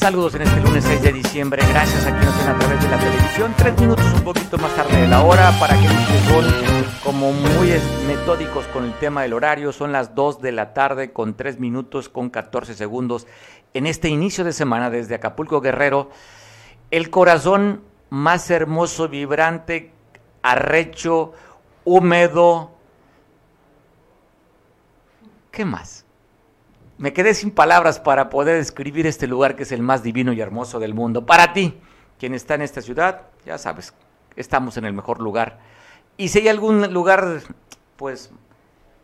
Saludos en este lunes 6 de diciembre. Gracias a quienes ven a través de la televisión. Tres minutos un poquito más tarde de la hora para que son como muy metódicos con el tema del horario. Son las 2 de la tarde con 3 minutos con 14 segundos. En este inicio de semana desde Acapulco Guerrero, el corazón más hermoso, vibrante, arrecho, húmedo. ¿Qué más? Me quedé sin palabras para poder describir este lugar que es el más divino y hermoso del mundo. Para ti, quien está en esta ciudad, ya sabes, estamos en el mejor lugar. Y si hay algún lugar, pues,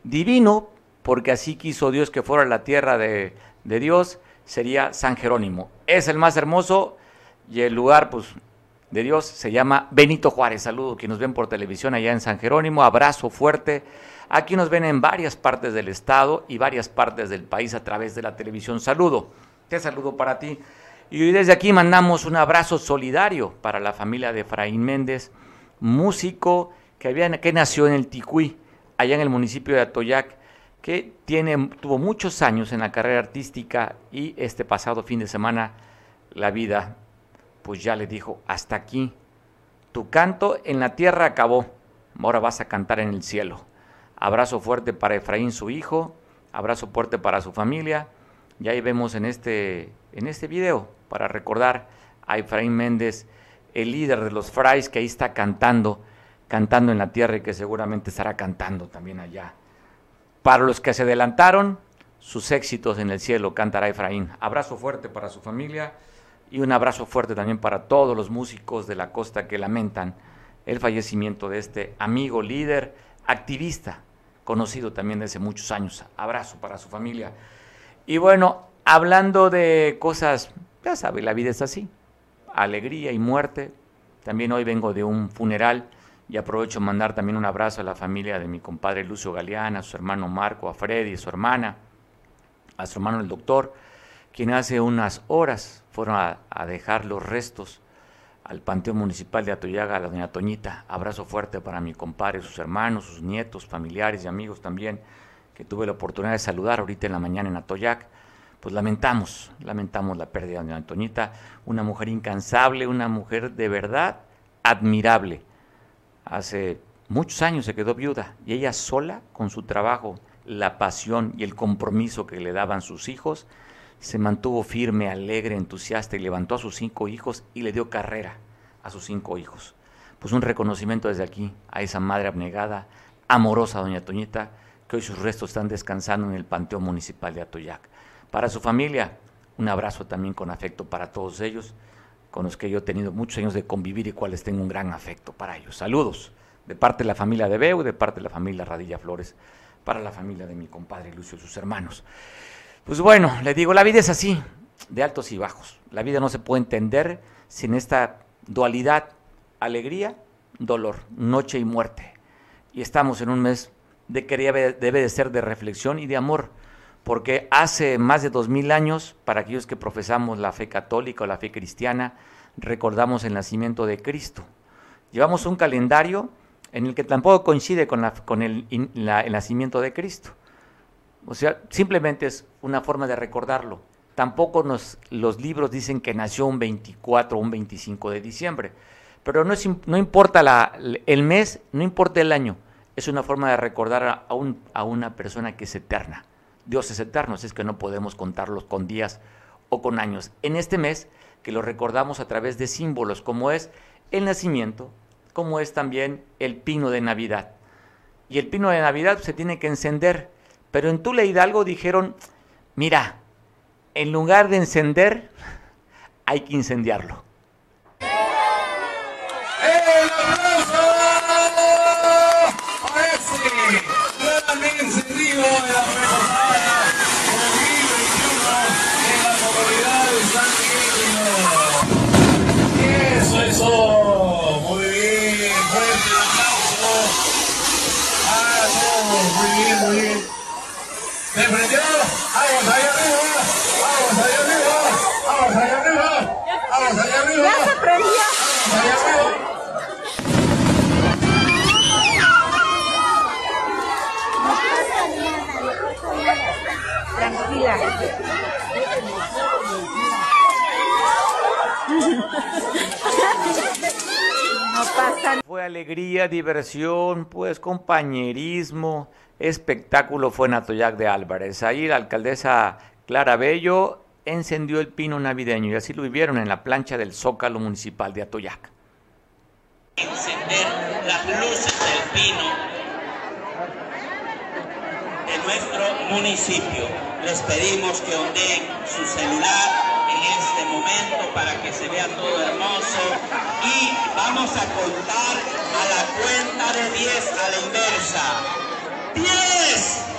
divino, porque así quiso Dios que fuera la tierra de, de Dios, sería San Jerónimo. Es el más hermoso y el lugar, pues, de Dios se llama Benito Juárez. Saludo que nos ven por televisión allá en San Jerónimo. Abrazo fuerte Aquí nos ven en varias partes del estado y varias partes del país a través de la televisión. Saludo, te saludo para ti. Y desde aquí mandamos un abrazo solidario para la familia de Efraín Méndez, músico que, había, que nació en el Ticuí, allá en el municipio de Atoyac, que tiene, tuvo muchos años en la carrera artística y este pasado fin de semana la vida pues ya le dijo, hasta aquí, tu canto en la tierra acabó, ahora vas a cantar en el cielo. Abrazo fuerte para Efraín, su hijo. Abrazo fuerte para su familia. Y ahí vemos en este, en este video, para recordar a Efraín Méndez, el líder de los Frais, que ahí está cantando, cantando en la tierra y que seguramente estará cantando también allá. Para los que se adelantaron, sus éxitos en el cielo cantará Efraín. Abrazo fuerte para su familia y un abrazo fuerte también para todos los músicos de la costa que lamentan el fallecimiento de este amigo líder, activista, conocido también desde muchos años. Abrazo para su familia. Y bueno, hablando de cosas, ya sabe, la vida es así, alegría y muerte. También hoy vengo de un funeral y aprovecho mandar también un abrazo a la familia de mi compadre Lucio Galeana, a su hermano Marco, a Freddy, a su hermana, a su hermano el doctor, quien hace unas horas fueron a, a dejar los restos al Panteón Municipal de Atoyaga, a la doña Toñita. Abrazo fuerte para mi compadre, sus hermanos, sus nietos, familiares y amigos también, que tuve la oportunidad de saludar ahorita en la mañana en Atoyac. Pues lamentamos, lamentamos la pérdida de doña Toñita, una mujer incansable, una mujer de verdad admirable. Hace muchos años se quedó viuda y ella sola, con su trabajo, la pasión y el compromiso que le daban sus hijos, se mantuvo firme, alegre, entusiasta y levantó a sus cinco hijos y le dio carrera a sus cinco hijos. Pues un reconocimiento desde aquí a esa madre abnegada, amorosa doña Toñita, que hoy sus restos están descansando en el Panteón Municipal de Atoyac. Para su familia, un abrazo también con afecto para todos ellos, con los que yo he tenido muchos años de convivir y cuales tengo un gran afecto para ellos. Saludos de parte de la familia de Beu, de parte de la familia Radilla Flores, para la familia de mi compadre Lucio y sus hermanos. Pues bueno, le digo, la vida es así, de altos y bajos. La vida no se puede entender sin esta dualidad, alegría, dolor, noche y muerte. Y estamos en un mes de que debe, de ser de reflexión y de amor, porque hace más de dos mil años, para aquellos que profesamos la fe católica o la fe cristiana, recordamos el nacimiento de Cristo. Llevamos un calendario en el que tampoco coincide con, con el, el nacimiento de Cristo. O sea, simplemente es una forma de recordarlo. Tampoco nos, los libros dicen que nació un 24 o un 25 de diciembre. Pero no, es, no importa el mes, no importa el año. Es una forma de recordar a, un, a una persona que es eterna. Dios es eterno, así es que no podemos contarlos con días o con años. En este mes, que lo recordamos a través de símbolos, como es el nacimiento, como es también el pino de Navidad. Y el pino de Navidad se tiene que encender pero en Tula Hidalgo dijeron, mira, en lugar de encender, hay que incendiarlo. Fue alegría, diversión, pues compañerismo, espectáculo fue en Atoyac de Álvarez. Ahí la alcaldesa Clara Bello encendió el pino navideño y así lo vivieron en la plancha del Zócalo Municipal de Atoyac. Encender las luces del pino en nuestro municipio. Les pedimos que ondeen su celular en este momento para que se vea todo hermoso vamos a contar a la cuenta de 10 a la inversa. 10.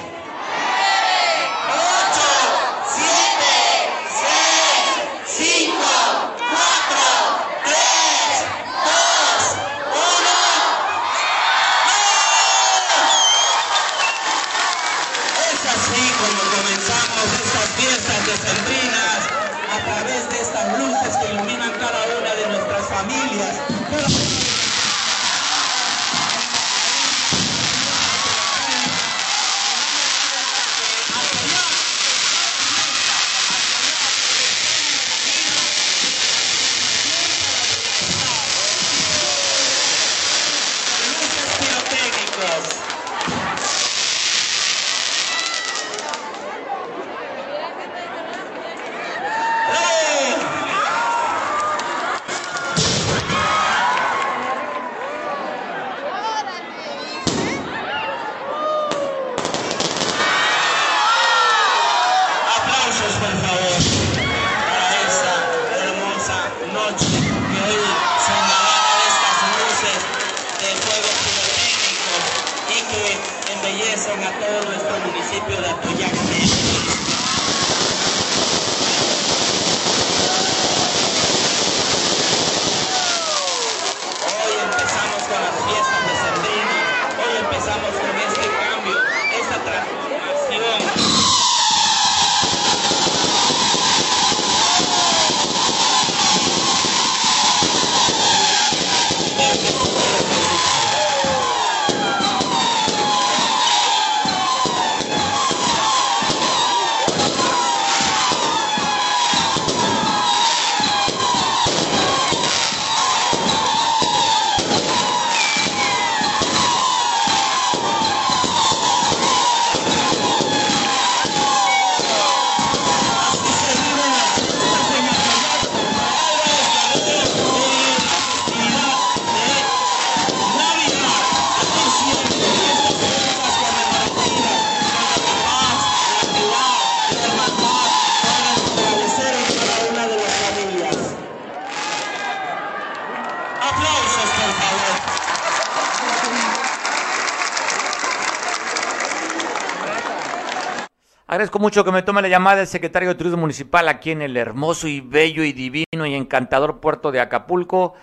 Mucho que me tome la llamada el secretario de Turismo Municipal aquí en el hermoso y bello y divino y encantador puerto de Acapulco,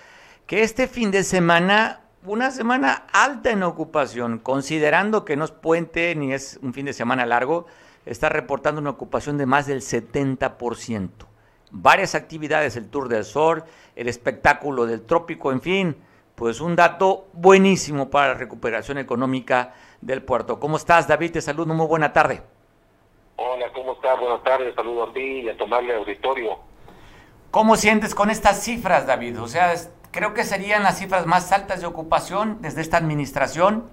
que este fin de semana, una semana alta en ocupación, considerando que no es puente ni es un fin de semana largo, está reportando una ocupación de más del 70%. Varias actividades, el Tour del Sol, el espectáculo del trópico, en fin, pues un dato buenísimo para la recuperación económica del puerto. ¿Cómo estás, David? Te saludo, muy buena tarde. Hola, ¿cómo estás? Buenas tardes, saludo a ti y a tomarle auditorio. ¿Cómo sientes con estas cifras, David? O sea, es- creo que serían las cifras más altas de ocupación desde esta administración.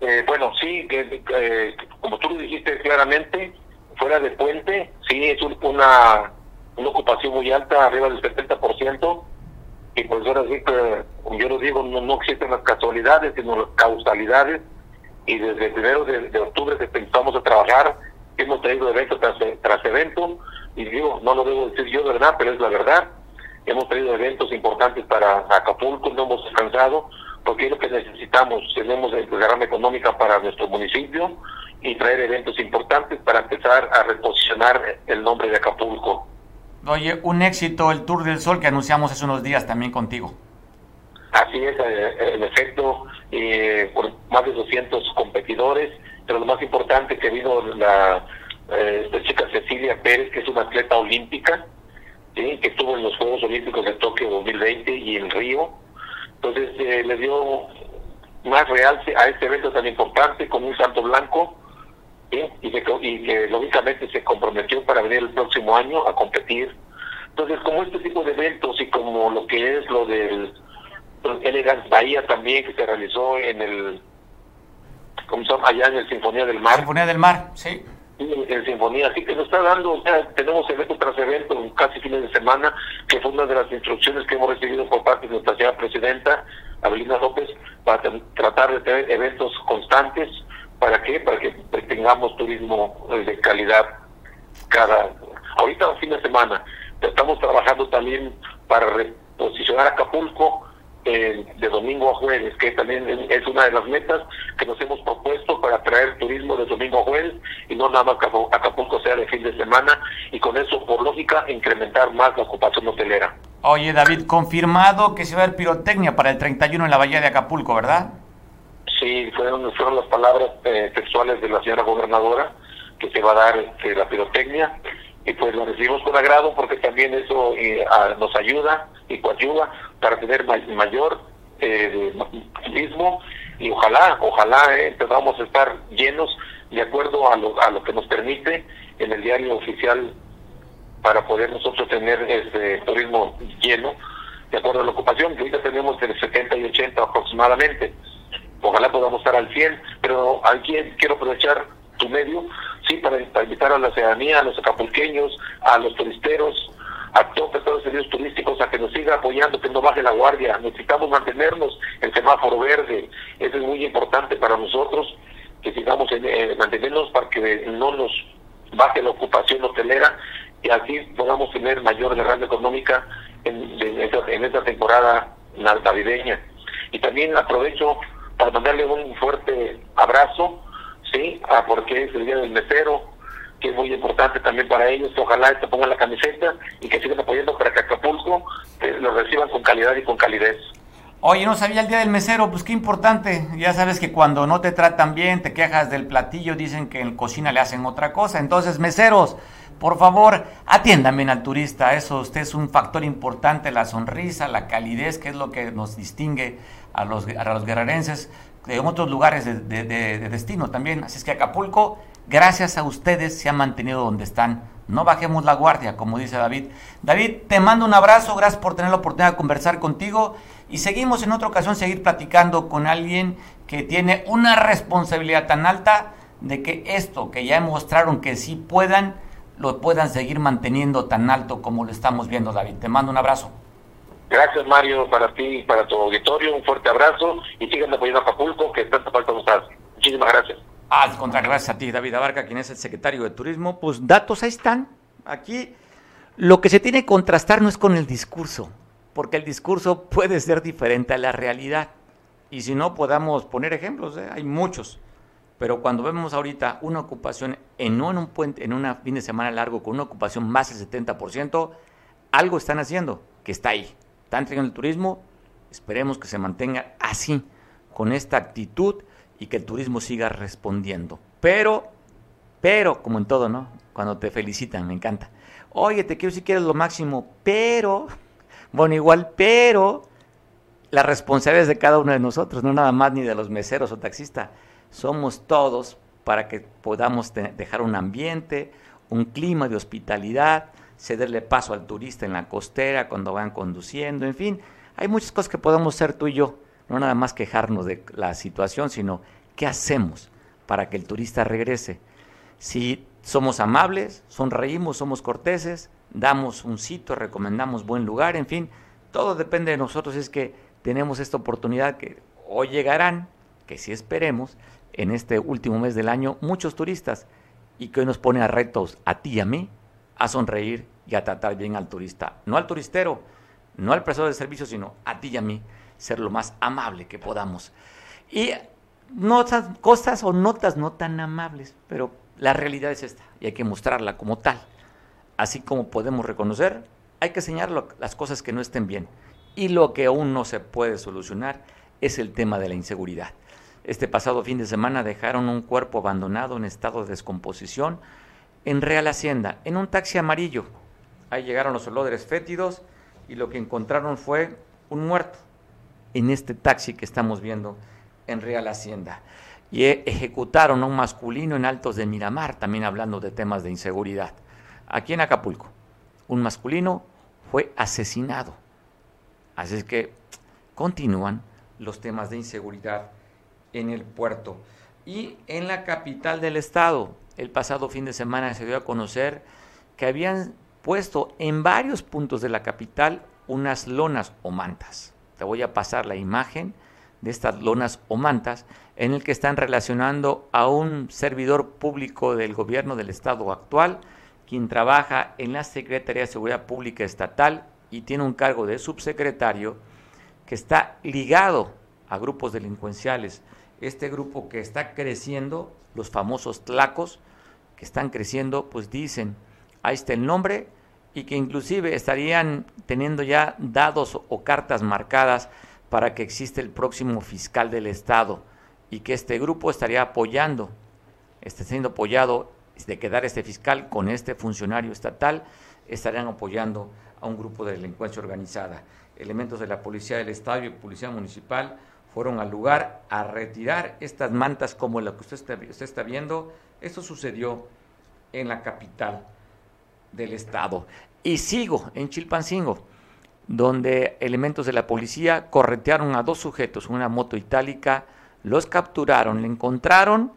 Eh, bueno, sí, que, eh, como tú lo dijiste claramente, fuera de puente, sí, es un- una, una ocupación muy alta, arriba del 70%, y pues ahora sí que, yo lo digo, no, no existen las casualidades, sino las causalidades, y desde el primero de, de octubre que empezamos a trabajar, hemos traído evento tras, tras evento, y digo, no lo debo decir yo, ¿verdad? Pero es la verdad. Hemos traído eventos importantes para Acapulco, no hemos descansado, porque es lo que necesitamos. Tenemos el programa económica para nuestro municipio y traer eventos importantes para empezar a reposicionar el nombre de Acapulco. Oye, un éxito el Tour del Sol que anunciamos hace unos días también contigo. Así es, eh, en efecto, eh, por más de 200 competidores, pero lo más importante que vino la, eh, chica Cecilia Pérez, que es una atleta olímpica, que estuvo en los Juegos Olímpicos de Tokio 2020 y en Río. Entonces eh, le dio más realce a este evento tan importante con un salto blanco y, y que lógicamente se comprometió para venir el próximo año a competir. Entonces, como este tipo de eventos y como lo que es lo del Elegance Bahía también que se realizó en el ¿cómo se llama? allá en el Sinfonía del Mar. Sinfonía del Mar, sí. En Sinfonía, así que nos está dando, o sea, tenemos evento tras evento, casi fines de semana, que fue una de las instrucciones que hemos recibido por parte de nuestra señora presidenta, Abelina López, para tratar de tener eventos constantes. ¿Para qué? Para que tengamos turismo eh, de calidad cada. Ahorita, fin de semana, estamos trabajando también para reposicionar Acapulco de domingo a jueves, que también es una de las metas que nos hemos propuesto para traer turismo de domingo a jueves y no nada más que Acapulco sea de fin de semana y con eso, por lógica, incrementar más la ocupación hotelera. Oye, David, confirmado que se va a haber pirotecnia para el 31 en la bahía de Acapulco, ¿verdad? Sí, fueron, fueron las palabras eh, textuales de la señora gobernadora que se va a dar este, la pirotecnia y pues lo recibimos con agrado porque también eso eh, nos ayuda y coayuda para tener mayor eh, y ojalá, ojalá eh, podamos estar llenos de acuerdo a lo, a lo que nos permite en el diario oficial para poder nosotros tener este turismo lleno de acuerdo a la ocupación, que ahorita tenemos entre 70 y 80 aproximadamente. Ojalá podamos estar al 100, pero aquí quiero aprovechar tu medio para, invitar a la ciudadanía, a los acapulqueños, a los turisteros, a todos, los servicios turísticos a que nos siga apoyando, que no baje la guardia. Necesitamos mantenernos en semáforo verde. Eso es muy importante para nosotros, que sigamos en, eh, mantenernos para que no nos baje la ocupación hotelera y así podamos tener mayor derrama económica en, en, esta, temporada navideña. Y también aprovecho para mandarle un fuerte abrazo ¿sí? Ah, porque es el día del mesero, que es muy importante también para ellos, ojalá se pongan la camiseta y que sigan apoyando para que Acapulco eh, lo reciban con calidad y con calidez. Oye, no sabía el día del mesero, pues qué importante. Ya sabes que cuando no te tratan bien, te quejas del platillo, dicen que en cocina le hacen otra cosa. Entonces, meseros, por favor, atiendan bien al turista. Eso usted es un factor importante, la sonrisa, la calidez, que es lo que nos distingue a los, a los guerrerenses de otros lugares de, destino también. Así es que Acapulco, gracias a ustedes, se ha mantenido donde están. No bajemos la guardia, como dice David. David, te mando un abrazo, gracias por tener la oportunidad de conversar contigo y seguimos en otra ocasión, seguir platicando con alguien que tiene una responsabilidad tan alta de que esto que ya mostraron que sí puedan, lo puedan seguir manteniendo tan alto como lo estamos viendo, David. Te mando un abrazo. Gracias, Mario, para ti y para tu auditorio. Un fuerte abrazo y sigan apoyando a Acapulco, que tanta falta nos hace. Muchísimas gracias. Al contrario, gracias a ti, David Abarca, quien es el secretario de Turismo. Pues datos ahí están. Aquí lo que se tiene que contrastar no es con el discurso, porque el discurso puede ser diferente a la realidad. Y si no, podamos poner ejemplos, ¿eh? hay muchos. Pero cuando vemos ahorita una ocupación en un puente, en un fin de semana largo con una ocupación más del 70%, algo están haciendo que está ahí está entregando el turismo, esperemos que se mantenga así, con esta actitud y que el turismo siga respondiendo. Pero, pero, como en todo, ¿no? Cuando te felicitan, me encanta. Oye, te quiero si quieres lo máximo, pero, bueno, igual, pero, la responsabilidad es de cada uno de nosotros, no nada más ni de los meseros o taxistas. Somos todos para que podamos dejar un ambiente, un clima de hospitalidad, cederle paso al turista en la costera cuando van conduciendo, en fin, hay muchas cosas que podemos hacer tú y yo, no nada más quejarnos de la situación, sino qué hacemos para que el turista regrese. Si somos amables, sonreímos, somos corteses, damos un sitio, recomendamos buen lugar, en fin, todo depende de nosotros, es que tenemos esta oportunidad que hoy llegarán, que si esperemos, en este último mes del año, muchos turistas, y que hoy nos pone a retos a ti y a mí a sonreír y a tratar bien al turista. No al turistero, no al prestador de servicios, sino a ti y a mí, ser lo más amable que podamos. Y notas, cosas o notas no tan amables, pero la realidad es esta y hay que mostrarla como tal. Así como podemos reconocer, hay que señalar las cosas que no estén bien. Y lo que aún no se puede solucionar es el tema de la inseguridad. Este pasado fin de semana dejaron un cuerpo abandonado en estado de descomposición en Real Hacienda, en un taxi amarillo. Ahí llegaron los olores fétidos y lo que encontraron fue un muerto en este taxi que estamos viendo en Real Hacienda. Y e, ejecutaron a un masculino en Altos de Miramar, también hablando de temas de inseguridad. Aquí en Acapulco, un masculino fue asesinado. Así es que continúan los temas de inseguridad en el puerto. Y en la capital del estado, el pasado fin de semana se dio a conocer que habían puesto en varios puntos de la capital unas lonas o mantas. Te voy a pasar la imagen de estas lonas o mantas en el que están relacionando a un servidor público del gobierno del estado actual, quien trabaja en la Secretaría de Seguridad Pública Estatal y tiene un cargo de subsecretario que está ligado a grupos delincuenciales. Este grupo que está creciendo, los famosos tlacos, que están creciendo, pues dicen, ahí está el nombre, y que inclusive estarían teniendo ya dados o cartas marcadas para que exista el próximo fiscal del Estado y que este grupo estaría apoyando, está siendo apoyado de quedar este fiscal con este funcionario estatal, estarían apoyando a un grupo de delincuencia organizada. Elementos de la Policía del Estado y Policía Municipal fueron al lugar a retirar estas mantas como la que usted está, usted está viendo. Esto sucedió en la capital del Estado. Y sigo en Chilpancingo, donde elementos de la policía corretearon a dos sujetos, una moto itálica, los capturaron, le encontraron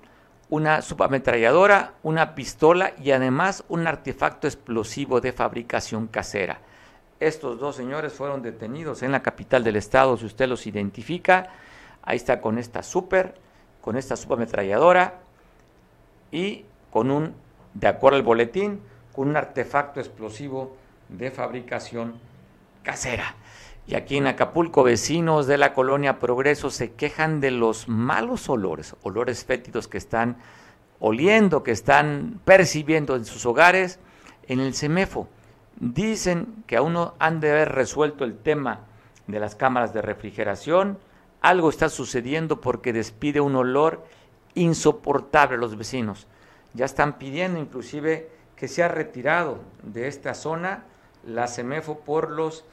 una subametralladora, una pistola y además un artefacto explosivo de fabricación casera. Estos dos señores fueron detenidos en la capital del estado, si usted los identifica, ahí está con esta super, con esta subametralladora y con un, de acuerdo al boletín, con un artefacto explosivo de fabricación casera. Y aquí en Acapulco, vecinos de la colonia Progreso se quejan de los malos olores, olores fétidos que están oliendo, que están percibiendo en sus hogares en el CEMEFO. Dicen que aún no han de haber resuelto el tema de las cámaras de refrigeración. Algo está sucediendo porque despide un olor insoportable a los vecinos. Ya están pidiendo inclusive que se ha retirado de esta zona la CEMEFO por, los,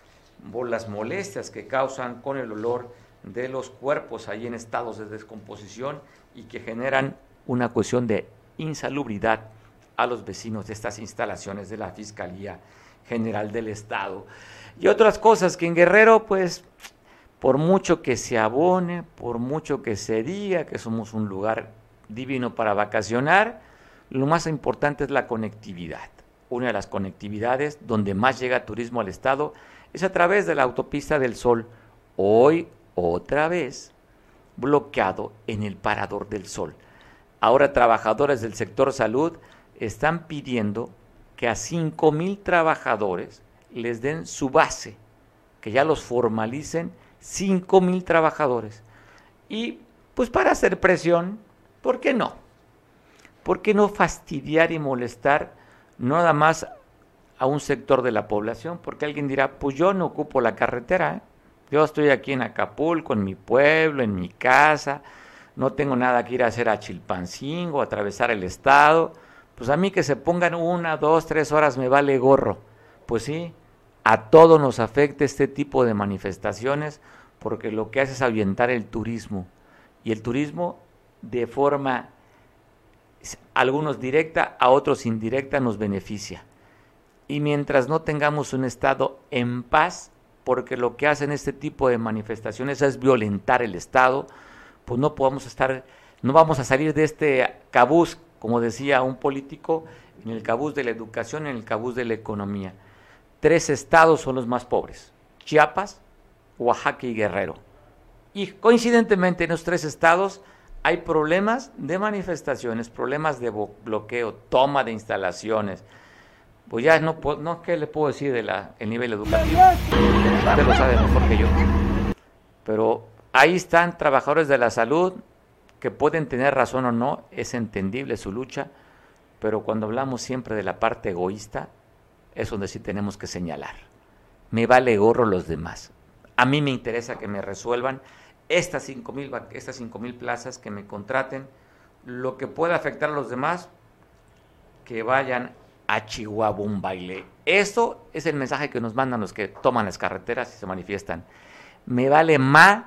las molestias que causan con el olor de los cuerpos ahí en estados de descomposición y que generan una cuestión de insalubridad a los vecinos de estas instalaciones de la Fiscalía General del Estado. Y otras cosas que en Guerrero, pues, por mucho que se abone, por mucho que se diga que somos un lugar divino para vacacionar, lo más importante es la conectividad. Una de las conectividades donde más llega turismo al estado es a través de la autopista del Sol, hoy otra vez bloqueado en el parador del Sol. Ahora trabajadores del sector salud están pidiendo que a cinco mil trabajadores les den su base, que ya los formalicen cinco mil trabajadores. Y pues para hacer presión, ¿por qué no? ¿Por qué no fastidiar y molestar nada más a un sector de la población? Porque alguien dirá, pues yo no ocupo la carretera, ¿eh? yo estoy aquí en Acapulco, en mi pueblo, en mi casa, no tengo nada que ir a hacer a Chilpancingo, atravesar el estado, pues a mí que se pongan una, dos, tres horas me vale gorro. Pues sí, a todos nos afecta este tipo de manifestaciones porque lo que hace es avientar el turismo. Y el turismo de forma algunos directa, a otros indirecta nos beneficia. Y mientras no tengamos un Estado en paz, porque lo que hacen este tipo de manifestaciones es violentar el Estado, pues no podemos estar, no vamos a salir de este cabuz, como decía un político, en el cabuz de la educación, en el cabuz de la economía. Tres estados son los más pobres, Chiapas, Oaxaca y Guerrero. Y coincidentemente en los tres estados hay problemas de manifestaciones, problemas de bloqueo, toma de instalaciones. Pues ya no, no ¿qué le puedo decir del nivel educativo? Usted lo sabe mejor que yo. Pero ahí están trabajadores de la salud que pueden tener razón o no, es entendible su lucha, pero cuando hablamos siempre de la parte egoísta, es donde sí tenemos que señalar. Me vale gorro los demás. A mí me interesa que me resuelvan estas 5 mil estas cinco mil plazas que me contraten, lo que pueda afectar a los demás, que vayan a Chihuahua un baile. Eso es el mensaje que nos mandan los que toman las carreteras y se manifiestan. Me vale más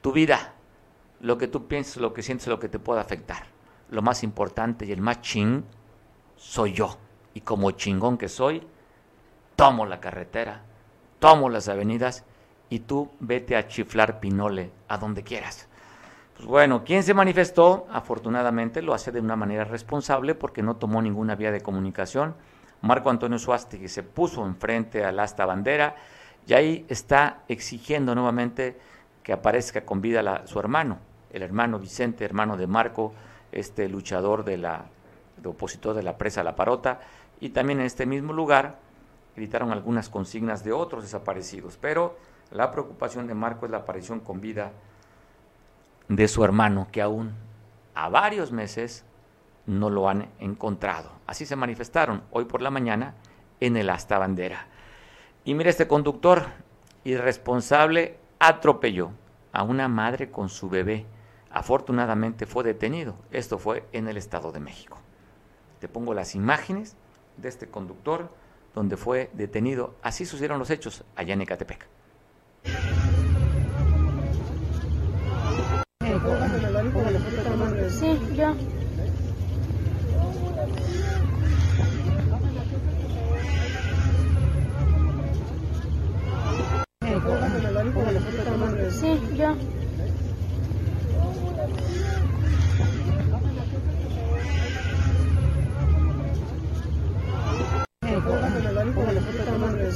tu vida, lo que tú piensas, lo que sientes, lo que te pueda afectar. Lo más importante y el más ching soy yo. Y como chingón que soy, tomo la carretera tomo las avenidas y tú vete a chiflar pinole a donde quieras. Pues bueno, quien se manifestó, afortunadamente lo hace de una manera responsable porque no tomó ninguna vía de comunicación. Marco Antonio Suástegui se puso enfrente al asta bandera y ahí está exigiendo nuevamente que aparezca con vida su hermano, el hermano Vicente, hermano de Marco, este luchador de la de opositor de la presa La Parota, y también en este mismo lugar gritaron algunas consignas de otros desaparecidos, pero la preocupación de Marco es la aparición con vida de su hermano, que aún a varios meses no lo han encontrado. Así se manifestaron hoy por la mañana en el asta bandera. Y mire, este conductor irresponsable atropelló a una madre con su bebé. Afortunadamente fue detenido. Esto fue en el Estado de México. Te pongo las imágenes de este conductor donde fue detenido. Así sucedieron los hechos allá en Ecatepec. Sí, yo. Sí, yo.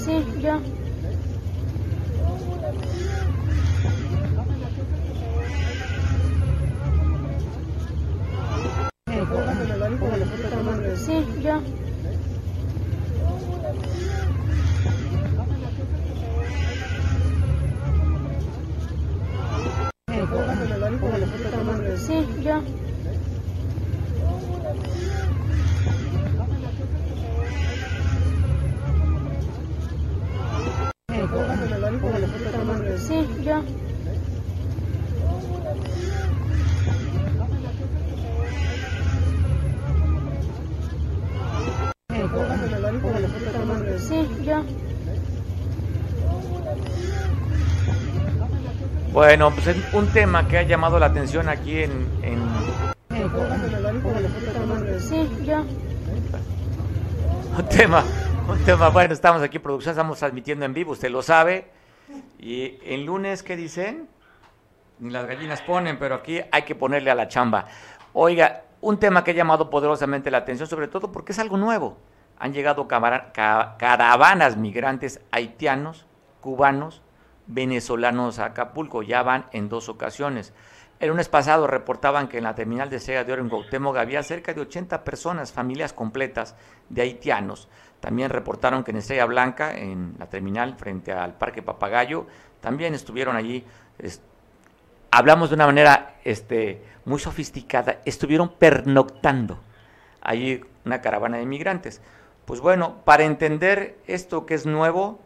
Sí, yo. Sí, yo. Sí, yo. Sí, yo. Sí, yo. Bueno, pues es un tema que ha llamado la atención aquí en... en... Sí, yo. Un tema, un tema, bueno, estamos aquí en producción, estamos transmitiendo en vivo, usted lo sabe. Y el lunes, ¿qué dicen? Ni las gallinas ponen, pero aquí hay que ponerle a la chamba. Oiga, un tema que ha llamado poderosamente la atención, sobre todo porque es algo nuevo. Han llegado caravanas migrantes haitianos, cubanos, venezolanos a Acapulco. Ya van en dos ocasiones. El lunes pasado reportaban que en la terminal de Sega de Oro en Cuauhtémoc había cerca de 80 personas, familias completas de haitianos. También reportaron que en Estrella Blanca, en la terminal frente al Parque Papagayo, también estuvieron allí. hablamos de una manera este, muy sofisticada, estuvieron pernoctando allí una caravana de inmigrantes. Pues bueno, para entender esto que es nuevo,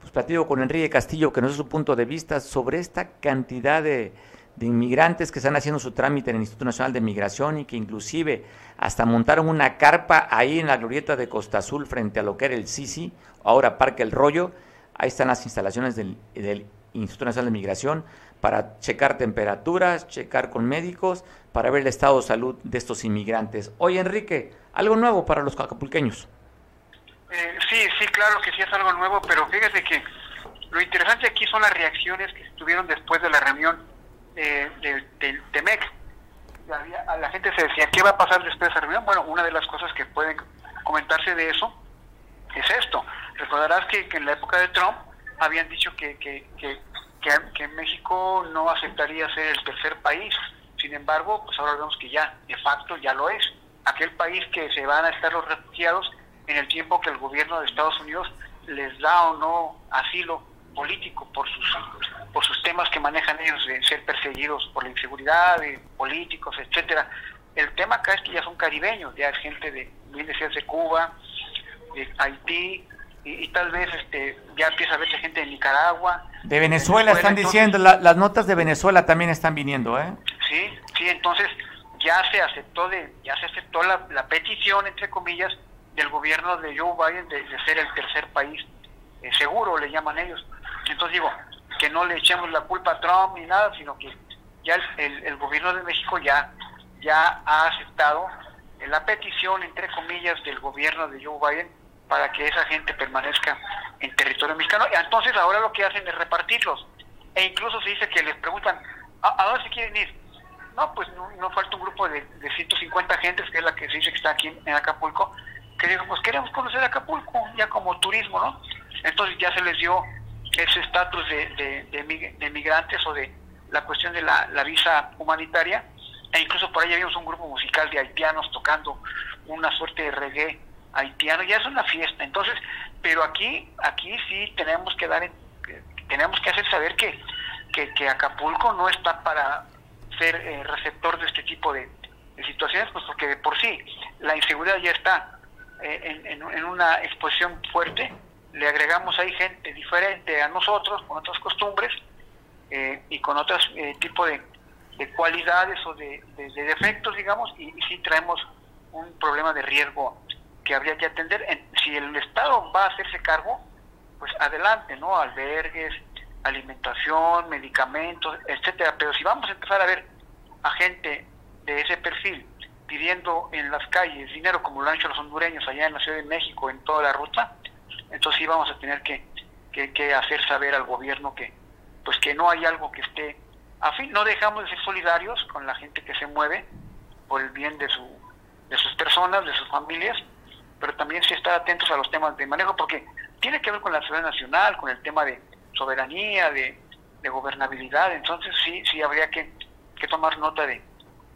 pues platico con Enrique Castillo, que nos da su punto de vista sobre esta cantidad de, inmigrantes que están haciendo su trámite en el Instituto Nacional de Migración y que inclusive hasta montaron una carpa ahí en la glorieta de Costa Azul frente a lo que era el Sisi, ahora Parque El Rollo. Ahí están las instalaciones del, del Instituto Nacional de Migración para checar temperaturas, checar con médicos, para ver el estado de salud de estos inmigrantes. Oye, Enrique, algo nuevo para los acapulqueños. Eh, sí, sí, claro que sí es algo nuevo, pero fíjese que lo interesante aquí son las reacciones que estuvieron después de la reunión eh, del de, TEMEC. A la gente se decía, ¿qué va a pasar después de esa reunión? Bueno, una de las cosas que pueden comentarse de eso es esto. Recordarás que, que en la época de Trump habían dicho que, que, que, que, México no aceptaría ser el tercer país. Sin embargo, pues ahora vemos que ya, de facto, ya lo es. Aquel país que se van a estar los refugiados en el tiempo que el gobierno de Estados Unidos les da o no asilo político por sus por sus temas que manejan ellos de ser perseguidos por la inseguridad, de políticos, etcétera. El tema acá es que ya son caribeños, ya es gente de, decías, de Cuba, de Haití, y, tal vez este ya empieza a verse gente de Nicaragua. De Venezuela, están diciendo, las notas de Venezuela también están viniendo, ¿eh? Sí, sí, entonces ya se aceptó de ya se aceptó la, la petición entre comillas del gobierno de Joe Biden de, ser el tercer país eh, seguro le llaman ellos. Entonces digo que no le echemos la culpa a Trump ni nada, sino que ya el, el, gobierno de México ya ya ha aceptado la petición entre comillas del gobierno de Joe Biden para que esa gente permanezca en territorio mexicano. Y entonces ahora lo que hacen es repartirlos. E incluso se dice que les preguntan, ¿a, a dónde se quieren ir? No, pues no, no falta un grupo de, de 150 gentes, que es la que se dice que está aquí en, en Acapulco, que dijo, pues queremos conocer Acapulco, ya como turismo, ¿no? Entonces ya se les dio ese estatus de, de, de, de migrantes o de la cuestión de la, visa humanitaria, e incluso por ahí vimos un grupo musical de haitianos tocando una suerte de reggae haitiano, ya es una fiesta, entonces, pero aquí, aquí sí tenemos que dar, que- tenemos que hacer saber que, que, que Acapulco no está para ser eh, receptor de este tipo de, de situaciones, pues porque de por sí la inseguridad ya está eh, en, en- en una exposición fuerte, le agregamos ahí gente diferente a nosotros, con otras costumbres eh, y con otros eh, tipo de, de cualidades o de, de- de defectos, digamos, y, y sí traemos un problema de riesgo que habría que atender. En- si el Estado va a hacerse cargo, pues adelante, ¿no? Albergues, alimentación, medicamentos, etcétera. Pero si vamos a empezar a ver a gente de ese perfil pidiendo en las calles dinero como lo han hecho los hondureños allá en la Ciudad de México, en toda la ruta, entonces sí vamos a tener que, que, que hacer saber al gobierno que pues que no hay algo que esté a fin, no dejamos de ser solidarios con la gente que se mueve por el bien de su de sus personas, de sus familias, pero también sí estar atentos a los temas de manejo porque tiene que ver con la seguridad nacional, con el tema de soberanía, de, gobernabilidad, entonces sí sí habría que tomar nota de,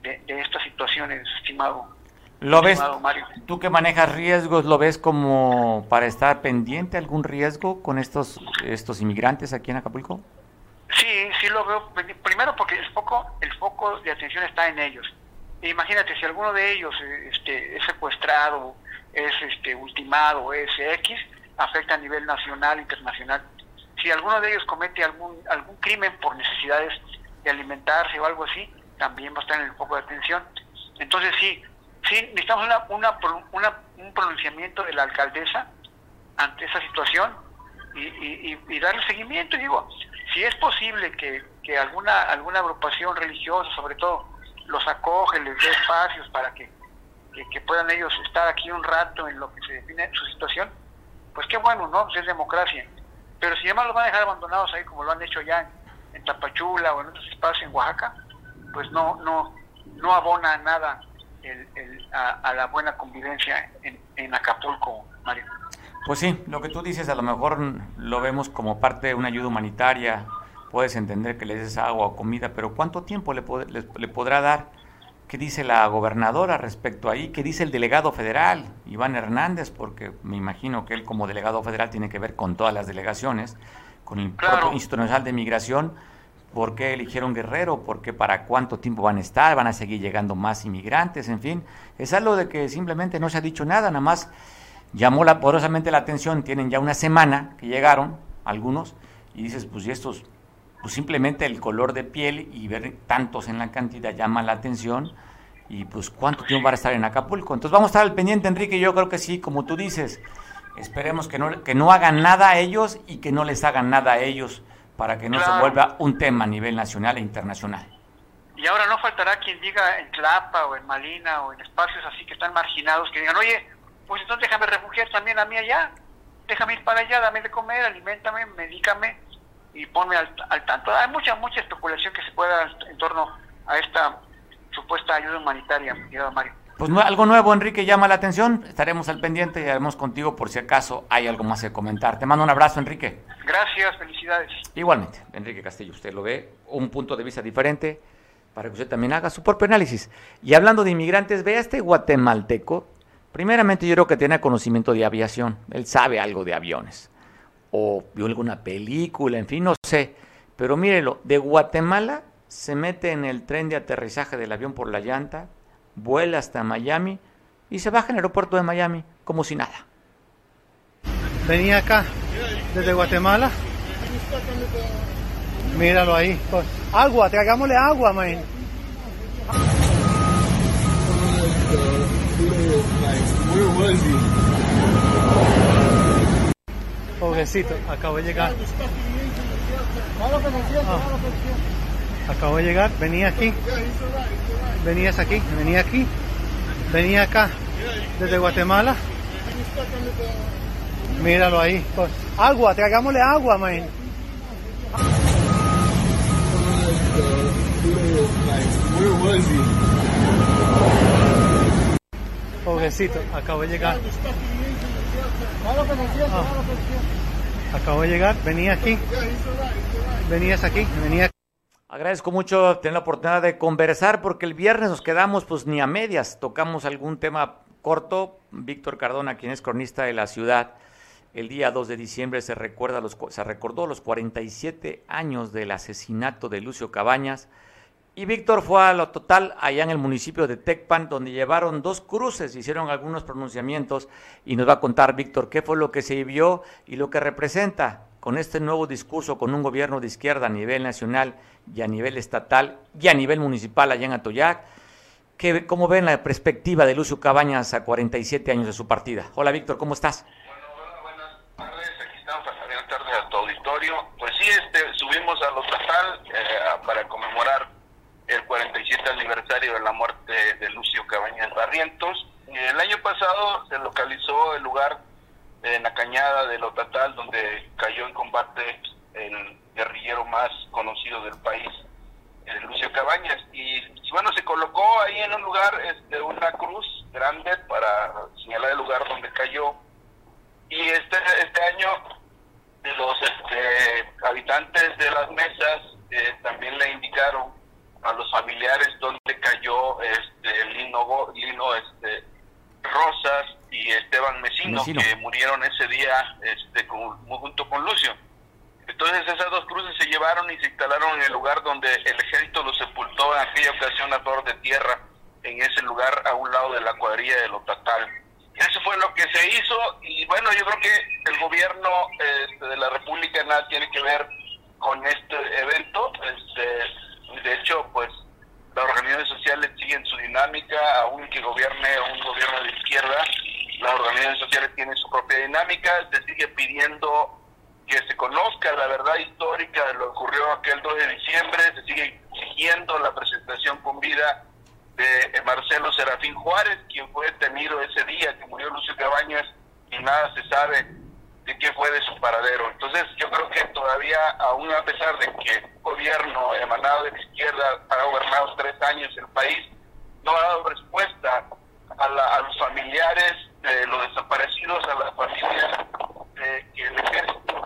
de, de estas situaciones, estimado. ¿Lo ves? Mario. Tú que manejas riesgos, ¿lo ves como para estar pendiente algún riesgo con estos, estos inmigrantes aquí en Acapulco? Sí, sí lo veo. Primero porque el foco, el foco de atención está en ellos. E imagínate si alguno de ellos este, es secuestrado, es este, ultimado, es X, afecta a nivel nacional, internacional. Si alguno de ellos comete algún algún crimen por necesidades de alimentarse o algo así, también va a estar en el foco de atención. Entonces sí, sí necesitamos una, una, una- un pronunciamiento de la alcaldesa ante esa situación y, y, darle seguimiento. Y digo, si es posible que, que alguna alguna agrupación religiosa, sobre todo, los acoge, les dé espacios para que, que, puedan ellos estar aquí un rato en lo que se define su situación, pues qué bueno, ¿no? Pues es democracia. Pero si además los van a dejar abandonados ahí como lo han hecho ya en Tapachula o en otros espacios en Oaxaca, pues no no no abona nada el, el- a, a la buena convivencia en, en Acapulco, Mario. Pues sí, lo que tú dices a lo mejor lo vemos como parte de una ayuda humanitaria, puedes entender que le des agua o comida, pero ¿cuánto tiempo le, pod- le- le podrá dar? ¿Qué dice la gobernadora respecto ahí? ¿Qué dice el delegado federal, Iván Hernández? Porque me imagino que él como delegado federal tiene que ver con todas las delegaciones, con el Claro. propio Instituto Nacional de Migración. ¿Por qué eligieron Guerrero? ¿Por qué para cuánto tiempo van a estar? ¿Van a seguir llegando más inmigrantes? En fin, es algo de que simplemente no se ha dicho nada, nada más llamó la, poderosamente la atención, tienen ya una semana que llegaron algunos, y dices, pues y estos, pues simplemente el color de piel y ver tantos en la cantidad llama la atención, y pues cuánto tiempo van a estar en Acapulco. Entonces vamos a estar al pendiente, Enrique, yo creo que sí, como tú dices, esperemos que no, que no hagan nada a ellos y que no les hagan nada a ellos para que no se vuelva un tema a nivel nacional e internacional. Y ahora no faltará quien diga en Tlapa o en Malina o en espacios así que están marginados, que digan, oye, pues entonces déjame refugiar también a mí allá, déjame ir para allá, dame de comer, alimentame, medícame y ponme al, al tanto. Hay mucha, mucha especulación que se puede dar en torno a esta supuesta ayuda humanitaria, mi querido Mario. Pues no- algo nuevo, Enrique, llama la atención. Estaremos al pendiente y haremos contigo por si acaso hay algo más que comentar. Te mando un abrazo, Enrique. Gracias, felicidades. Igualmente, Enrique Castillo, usted lo ve, un punto de vista diferente para que usted también haga su propio análisis. Y hablando de inmigrantes, vea este guatemalteco. Primeramente, yo creo que tiene conocimiento de aviación. Él sabe algo de aviones. O vio alguna película, en fin, no sé. Pero mírelo, de Guatemala se mete en el tren de aterrizaje del avión por la llanta, vuela hasta Miami y se baja en el aeropuerto de Miami como si nada. Venía acá, desde Guatemala. Míralo ahí. pues, Agua, traigámosle agua, man. Pobrecito, acabo de llegar. Ah. Acabo de llegar, venía aquí. Venías aquí, venía aquí. Venía acá, desde Guatemala. Míralo ahí. Pues, Agua, traigámosle agua, man. Pobrecito, acabo de llegar. Ah. Acabo de llegar, venía aquí. Venías aquí, venía Agradezco mucho tener la oportunidad de conversar porque el viernes nos quedamos pues ni a medias, tocamos algún tema corto. Víctor Cardona, quien es cronista de la ciudad, el día 2 de diciembre se, recuerda los, se recordó los 47 años del asesinato de Lucio Cabañas. Y Víctor fue a lo total allá en el municipio de Tecpan, donde llevaron dos cruces, hicieron algunos pronunciamientos y nos va a contar Víctor qué fue lo que se vivió y lo que representa con este nuevo discurso con un gobierno de izquierda a nivel nacional y a nivel estatal y a nivel municipal allá en Atoyac. Que, ¿Cómo ven la perspectiva de Lucio Cabañas a 47 años de su partida? Hola Víctor, ¿cómo estás? Bueno, buenas tardes, aquí estamos, buenas tardes a tu auditorio. Pues sí, este, subimos a lo estatal eh, para conmemorar el 47 aniversario de la muerte de Lucio Cabañas Barrientos. El año pasado se localizó el lugar en la cañada de Lotatal, donde cayó en combate el guerrillero más conocido del país, el Lucio Cabañas. Y bueno, se colocó ahí en un lugar este, una cruz grande para señalar el lugar donde cayó. Y este, este año, los este, habitantes de las mesas eh, también le indicaron a los familiares donde cayó este Lino, Lino este, Rosas y Esteban Mesino. que murieron ese día este, con- junto con Lucio. Entonces esas dos cruces se llevaron y se instalaron en el lugar donde el ejército los sepultó en aquella ocasión a flor de tierra, en ese lugar a un lado de la cuadrilla de Lotatal. Eso fue lo que se hizo y bueno, yo creo que el gobierno este, de la República nada tiene que ver con este evento. Este, de hecho, pues las organizaciones sociales siguen su dinámica, aun que gobierne un gobierno de izquierda, las organizaciones sociales tienen su propia dinámica, se sigue pidiendo que se conozca la verdad histórica de lo que ocurrió aquel 2 de diciembre, se sigue exigiendo la presentación con vida de Marcelo Serafín Juárez, quien fue detenido ese día que murió Lucio Cabañas y nada se sabe de qué fue de su paradero. Entonces yo creo que todavía, aún a pesar de que un gobierno emanado de la izquierda ha gobernado tres años el país, no ha dado respuesta a, la- a los familiares de los desaparecidos, a las familias de que el ejército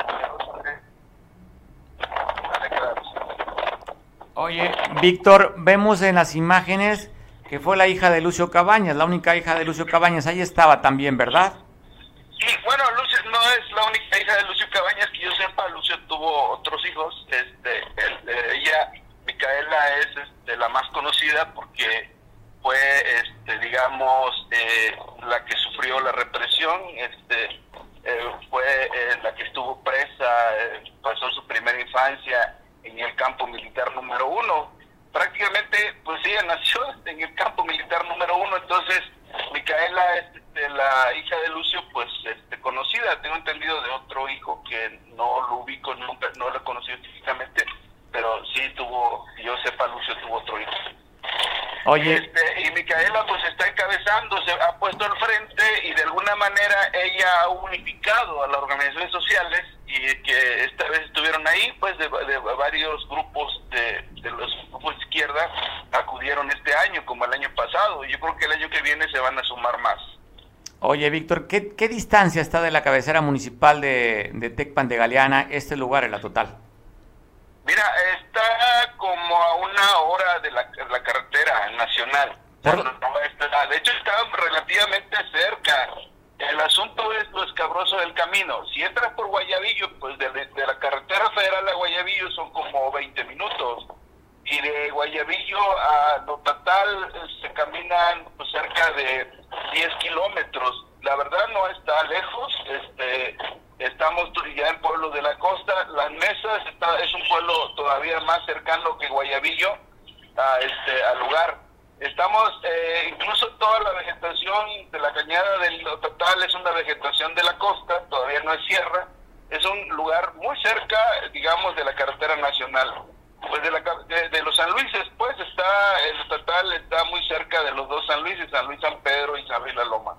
Oye, Víctor, vemos en las imágenes que fue la hija de Lucio Cabañas, la única hija de Lucio Cabañas, ahí estaba también, ¿verdad? Sí, bueno, Lucio no es la única hija de Lucio Cabañas que yo sepa. Lucio tuvo otros hijos. Este, el- eh, ella, Micaela, es este, la más conocida porque fue, este, digamos, eh, la que sufrió la represión. Este, eh, fue eh, la que estuvo presa, eh, pasó su primera infancia en el campo militar número uno. Prácticamente, pues ella nació en el campo militar número uno, entonces Micaela es este, la hija de Lucio, pues este, conocida, tengo entendido de otro hijo que no lo ubico, nunca, no lo conocí físicamente, pero sí tuvo, yo sepa, Lucio tuvo otro hijo. Oye, Este, y Micaela pues está encabezando, se ha puesto al frente y de alguna manera ella ha unificado a las organizaciones sociales y que esta vez estuvieron ahí, pues de, de varios grupos de, de los grupos de izquierda acudieron este año como el año pasado y yo creo que el año que viene se van a sumar más. oye, Víctor, ¿qué, qué distancia está de la cabecera municipal de, de Tecpan de Galeana este lugar en la total? Mira, está como a una hora de la, de la carretera nacional. Por- de hecho, está relativamente cerca. El asunto es lo escabroso del camino. Si entras por Guayabillo, pues de, de la carretera federal a Guayabillo son como 20 minutos. Y de Guayabillo a Notatal eh, se caminan pues, cerca de 10 kilómetros. La verdad no está lejos. Este, estamos ya en Pueblo de la Costa. Las Mesas está, es un pueblo todavía más cercano que Guayabillo a este, al lugar. Estamos, eh, incluso toda la vegetación de la cañada del total es una vegetación de la costa, todavía no es sierra, es un lugar muy cerca, digamos, de la carretera nacional. Pues de, la, ca- de, de los San Luises, pues está, el total está muy cerca de los dos San Luises, San Luis San Pedro y San Luis La Loma.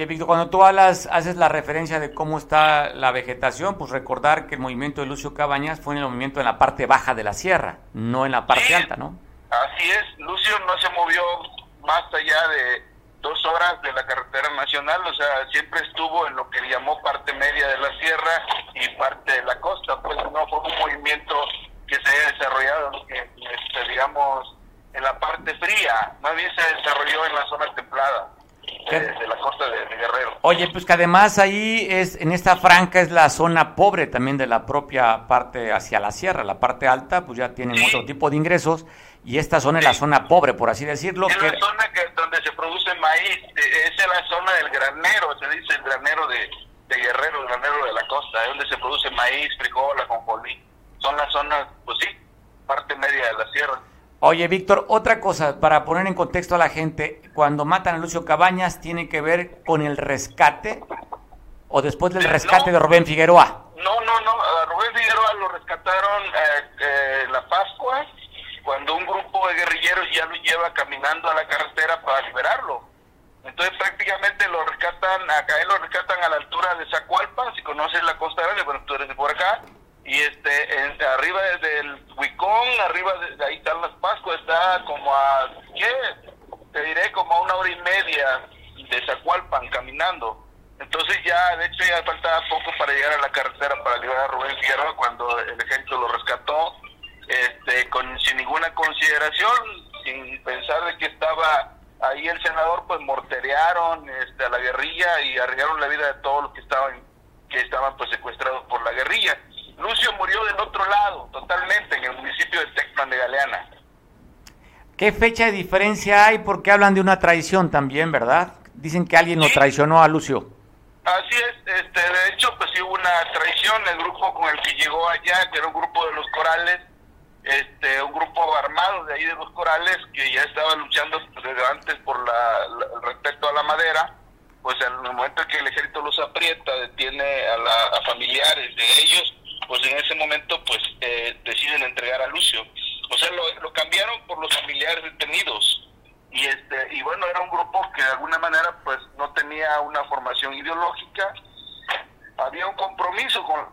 Oye, Víctor, cuando tú hablas, haces la referencia de cómo está la vegetación, pues recordar que el movimiento de Lucio Cabañas fue en el movimiento en la parte baja de la sierra, no en la parte Sí. alta, ¿no? Así es, Lucio no se movió más allá de dos horas de la carretera nacional, o sea, siempre estuvo en lo que llamó parte media de la sierra y parte de la costa, pues no fue un movimiento que se haya desarrollado, en, este, digamos, en la parte fría, más bien se desarrolló en la zona templada. De, de la costa de, de Guerrero. Oye, pues que además ahí es, en esta franja es la zona pobre también de la propia parte hacia la sierra, la parte alta, pues ya tienen Sí. otro tipo de ingresos, y esta zona es la zona pobre, por así decirlo, Es que la zona que, donde se produce maíz, esa es la zona del granero, se dice el granero de, de Guerrero, el granero de la costa, es donde se produce maíz, frijol, ajonjolí. Son las zonas, pues sí, parte media de la sierra. Oye, Víctor, otra cosa para poner en contexto a la gente, cuando matan a Lucio Cabañas, ¿tiene que ver con el rescate o después del Eh, rescate no. de Rubén Figueroa? No, no, no, a Rubén Figueroa lo rescataron eh, eh, la Pascua, cuando un grupo de guerrilleros ya lo lleva caminando a la carretera para liberarlo. Entonces prácticamente lo rescatan, acá él lo rescatan a la altura de Zacualpa, si conoces la costa grande, bueno, tú eres de por acá, y este, en- arriba desde el Huicón, arriba de, ahí están las Pascuas, está como a, ¿qué? Te diré como a una hora y media de Zacualpan caminando. Entonces ya, de hecho ya faltaba poco para llegar a la carretera para liberar a Rubén Figueroa cuando el ejército lo rescató, este, con, sin ninguna consideración, sin pensar de que estaba ahí el senador, pues morterearon este, a la guerrilla y arriesgaron la vida de todos los que estaban, que estaban pues secuestrados por la guerrilla. Lucio murió del otro lado, totalmente, en el municipio de Tecpan de Galeana. ¿Qué fecha de diferencia hay? Porque hablan de una traición también, ¿verdad? Dicen que alguien lo Sí. traicionó a Lucio. Así es, este, de hecho, pues sí hubo una traición, el grupo con el que llegó allá, que era un grupo de los corales, este, un grupo armado de ahí de los corales, que ya estaba luchando desde antes por la, la- el respeto a la madera, pues en el momento en que el ejército los aprieta, detiene a, la, a familiares de ellos, pues en ese momento pues eh, deciden entregar a Lucio. O sea, lo, lo cambiaron por los familiares detenidos. Y este y bueno era un grupo que de alguna manera pues no tenía una formación ideológica. Había un compromiso con-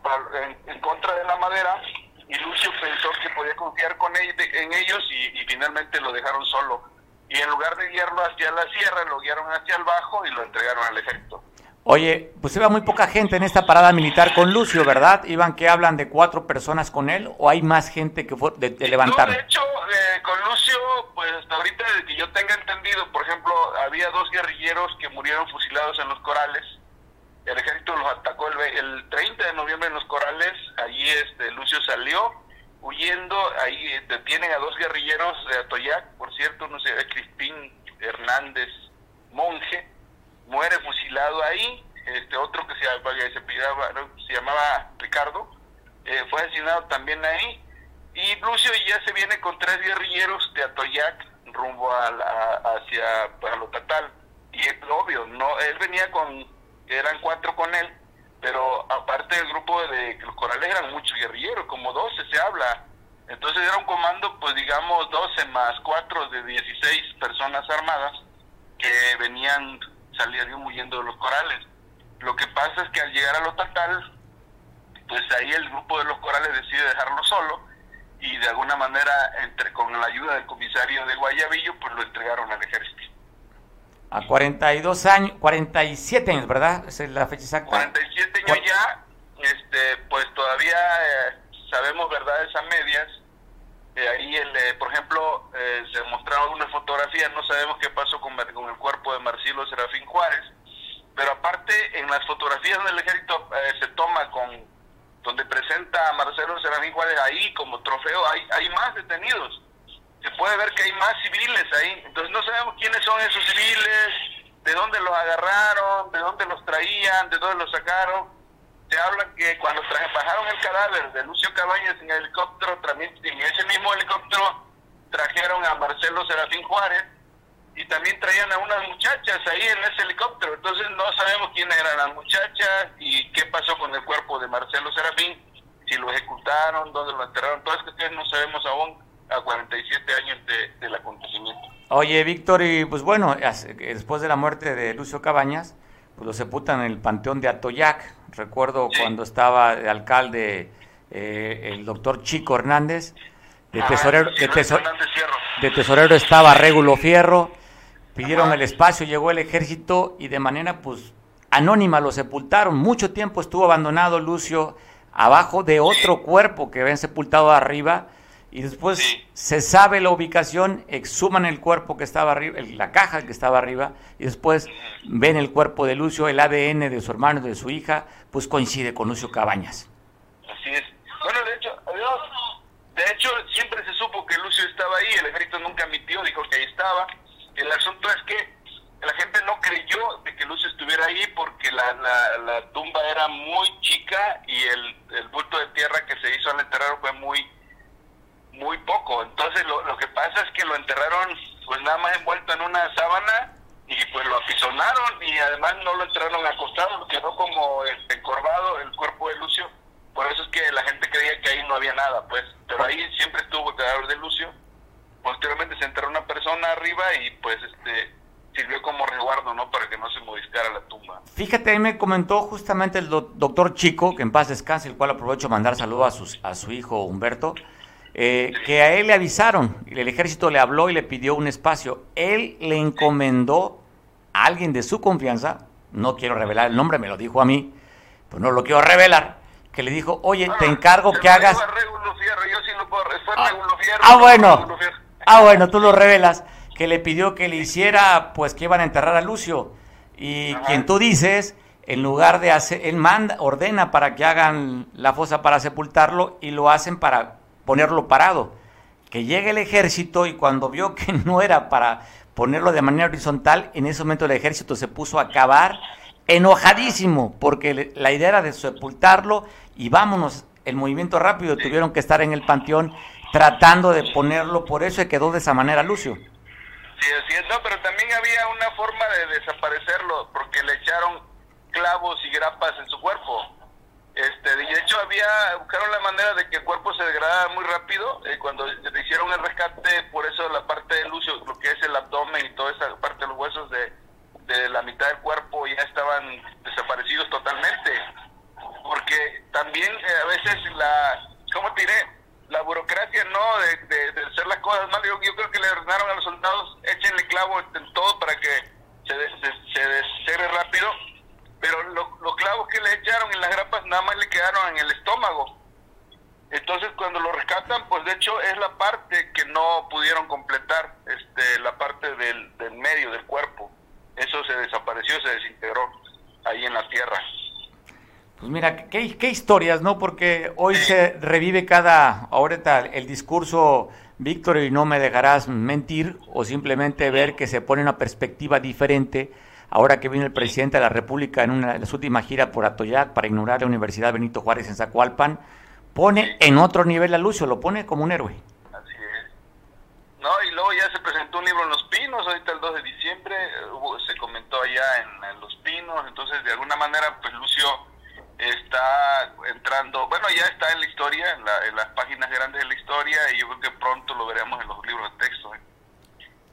en, contra de la madera y Lucio pensó que podía confiar con él- en ellos y, y finalmente lo dejaron solo. Y en lugar de guiarlo hacia la sierra lo guiaron hacia el bajo y lo entregaron al ejército Oye, pues iba muy poca gente en esta parada militar con Lucio, ¿verdad? Iban que hablan de cuatro personas con él o hay más gente que fue de, de levantar. No, de hecho, eh, con Lucio, pues hasta ahorita, desde que yo tenga entendido, por ejemplo, había dos guerrilleros que murieron fusilados en los corales. El ejército los atacó el, el 30 de noviembre en los corales. Allí este, Lucio salió huyendo. Ahí eh, detienen a dos guerrilleros de Atoyac, por cierto, no sé, Crispín Hernández Monje. Muere fusilado ahí. Este otro que se, se, no, se llamaba Ricardo eh, fue asesinado también ahí. Y Lucio ya se viene con tres guerrilleros de Atoyac rumbo a la- hacia pues, a Lotatal. Y es obvio, no él venía con, eran cuatro con él, pero aparte del grupo de los corales eran muchos guerrilleros, como 12 se habla. Entonces era un comando, pues digamos 12 más 4 de 16 personas armadas que venían, salían huyendo de los corales. Lo que pasa es que al llegar a Lotatal, pues ahí el grupo de los corales decide dejarlo solo y de alguna manera entre con la ayuda del comisario de Guayabillo pues lo entregaron al ejército. A 42 años, 47 años, ¿verdad? Esa es la fecha exacta. 47 años ya, este pues todavía eh, sabemos verdades a medias. Ahí el, eh, por ejemplo eh, se mostraron algunas fotografías, no sabemos qué pasó con el cuerpo de Marcelo Serafín Juárez, pero aparte en las fotografías del ejército eh, se toma con donde presenta a Marcelo Serafín Juárez ahí como trofeo, hay, hay más detenidos. Se puede ver que hay más civiles ahí. Entonces no sabemos quiénes son esos civiles, de dónde los agarraron, de dónde los traían, de dónde los sacaron. Se habla que cuando bajaron el cadáver de Lucio Cabañas en el helicóptero, también en ese mismo helicóptero trajeron a Marcelo Serafín Juárez y también traían a unas muchachas ahí en ese helicóptero. Entonces no sabemos quiénes eran las muchachas y qué pasó con el cuerpo de Marcelo Serafín, si lo ejecutaron, dónde lo enterraron. Todas estas cuestiones no sabemos aún a 47 años de, del acontecimiento. Oye, Víctor, y pues bueno, después de la muerte de Lucio Cabañas, pues lo sepultan en el Panteón de Atoyac. Recuerdo cuando estaba de alcalde eh, el doctor Chico Hernández, de Ajá, tesorero, de, tesorero estaba Régulo Fierro, pidieron el espacio, llegó el ejército y de manera pues anónima lo sepultaron. Mucho tiempo estuvo abandonado Lucio abajo de otro cuerpo que habían sepultado arriba y después Sí. se sabe la ubicación, exhuman el cuerpo que estaba arriba, la caja que estaba arriba y después ven el cuerpo de Lucio, el ADN de su hermano de su hija, pues coincide con Lucio Cabañas. Así es. Bueno, de hecho, adiós. De hecho, siempre se supo que Lucio estaba ahí, el ejército nunca admitió, dijo que ahí estaba. El asunto es que la gente no creyó de que Lucio estuviera ahí porque la, la, la tumba era muy chica y el, el bulto de tierra que se hizo al enterrar fue muy muy poco. Entonces lo, lo que pasa es que lo enterraron pues nada más envuelto en una sábana y pues lo apisonaron y además no lo enterraron acostado, quedó como este, encorvado el cuerpo de Lucio. Por eso es que la gente creía que ahí no había nada, pues. Pero ahí siempre estuvo el cadáver de Lucio. Posteriormente se enterró una persona arriba y pues este sirvió como resguardo, ¿no? Para que no se modificara la tumba. Fíjate, ahí me comentó justamente el do- doctor Chico, que en paz descanse, el cual aprovecho mandar saludos a, sus- a su hijo Humberto, eh, que a él le avisaron, y el ejército le habló y le pidió un espacio. Él le encomendó a alguien de su confianza, no quiero revelar el nombre, me lo dijo a mí, pues no lo quiero revelar, que le dijo, oye, te encargo Se que hagas... Ah, ah, no bueno. Ah, bueno, tú lo revelas, que le pidió que le hiciera, pues que iban a enterrar a Lucio. Y Ajá. quien tú dices, en lugar de hacer, él manda, ordena para que hagan la fosa para sepultarlo y lo hacen para ponerlo parado. Que llegue el ejército y cuando vio que no era para ponerlo de manera horizontal, en ese momento el ejército se puso a cavar enojadísimo, porque la idea era de sepultarlo y vámonos, el movimiento rápido, tuvieron que estar en el panteón tratando de ponerlo, por eso se quedó de esa manera Lucio. Sí, así es, no, pero también había una forma de desaparecerlo, porque le echaron clavos y grapas en su cuerpo. Este, de hecho había, buscaron la manera de que el cuerpo se degradara muy rápido, eh, cuando hicieron el rescate, por eso la parte de Lucio, lo que es el abdomen y toda esa parte de los huesos de, de la mitad del cuerpo ya estaban desaparecidos totalmente. Porque también eh, a veces la, ¿cómo te? La burocracia, ¿no? De, de- hacer las cosas mal. Yo, creo que le ordenaron a los soldados, échenle clavo en todo para que se, de- se, se rápido. Pero lo- los clavos que le echaron en las grapas nada más le quedaron en el estómago. Entonces cuando lo rescatan, pues de hecho es la parte que no pudieron completar, este, la parte del, del medio del cuerpo. Eso se desapareció, se desintegró ahí en la tierra. Pues mira, qué, qué historias, ¿no? Porque hoy se revive cada, ahorita el discurso, Víctor, y no me dejarás mentir, o simplemente ver que se pone una perspectiva diferente, ahora que vino el presidente de la República en una de las últimas giras por Atoyac para ignorar la Universidad Benito Juárez en Zacualpan, pone en otro nivel a Lucio, lo pone como un héroe. Así es. No, y luego ya se presentó un libro en Los Pinos, ahorita el 2 de diciembre, hubo- se comentó allá en, en Los Pinos, entonces de alguna manera pues Lucio está entrando, bueno ya está en la historia, en, la- en las páginas grandes de la historia y yo creo que pronto lo veremos en los libros de texto. ¿eh?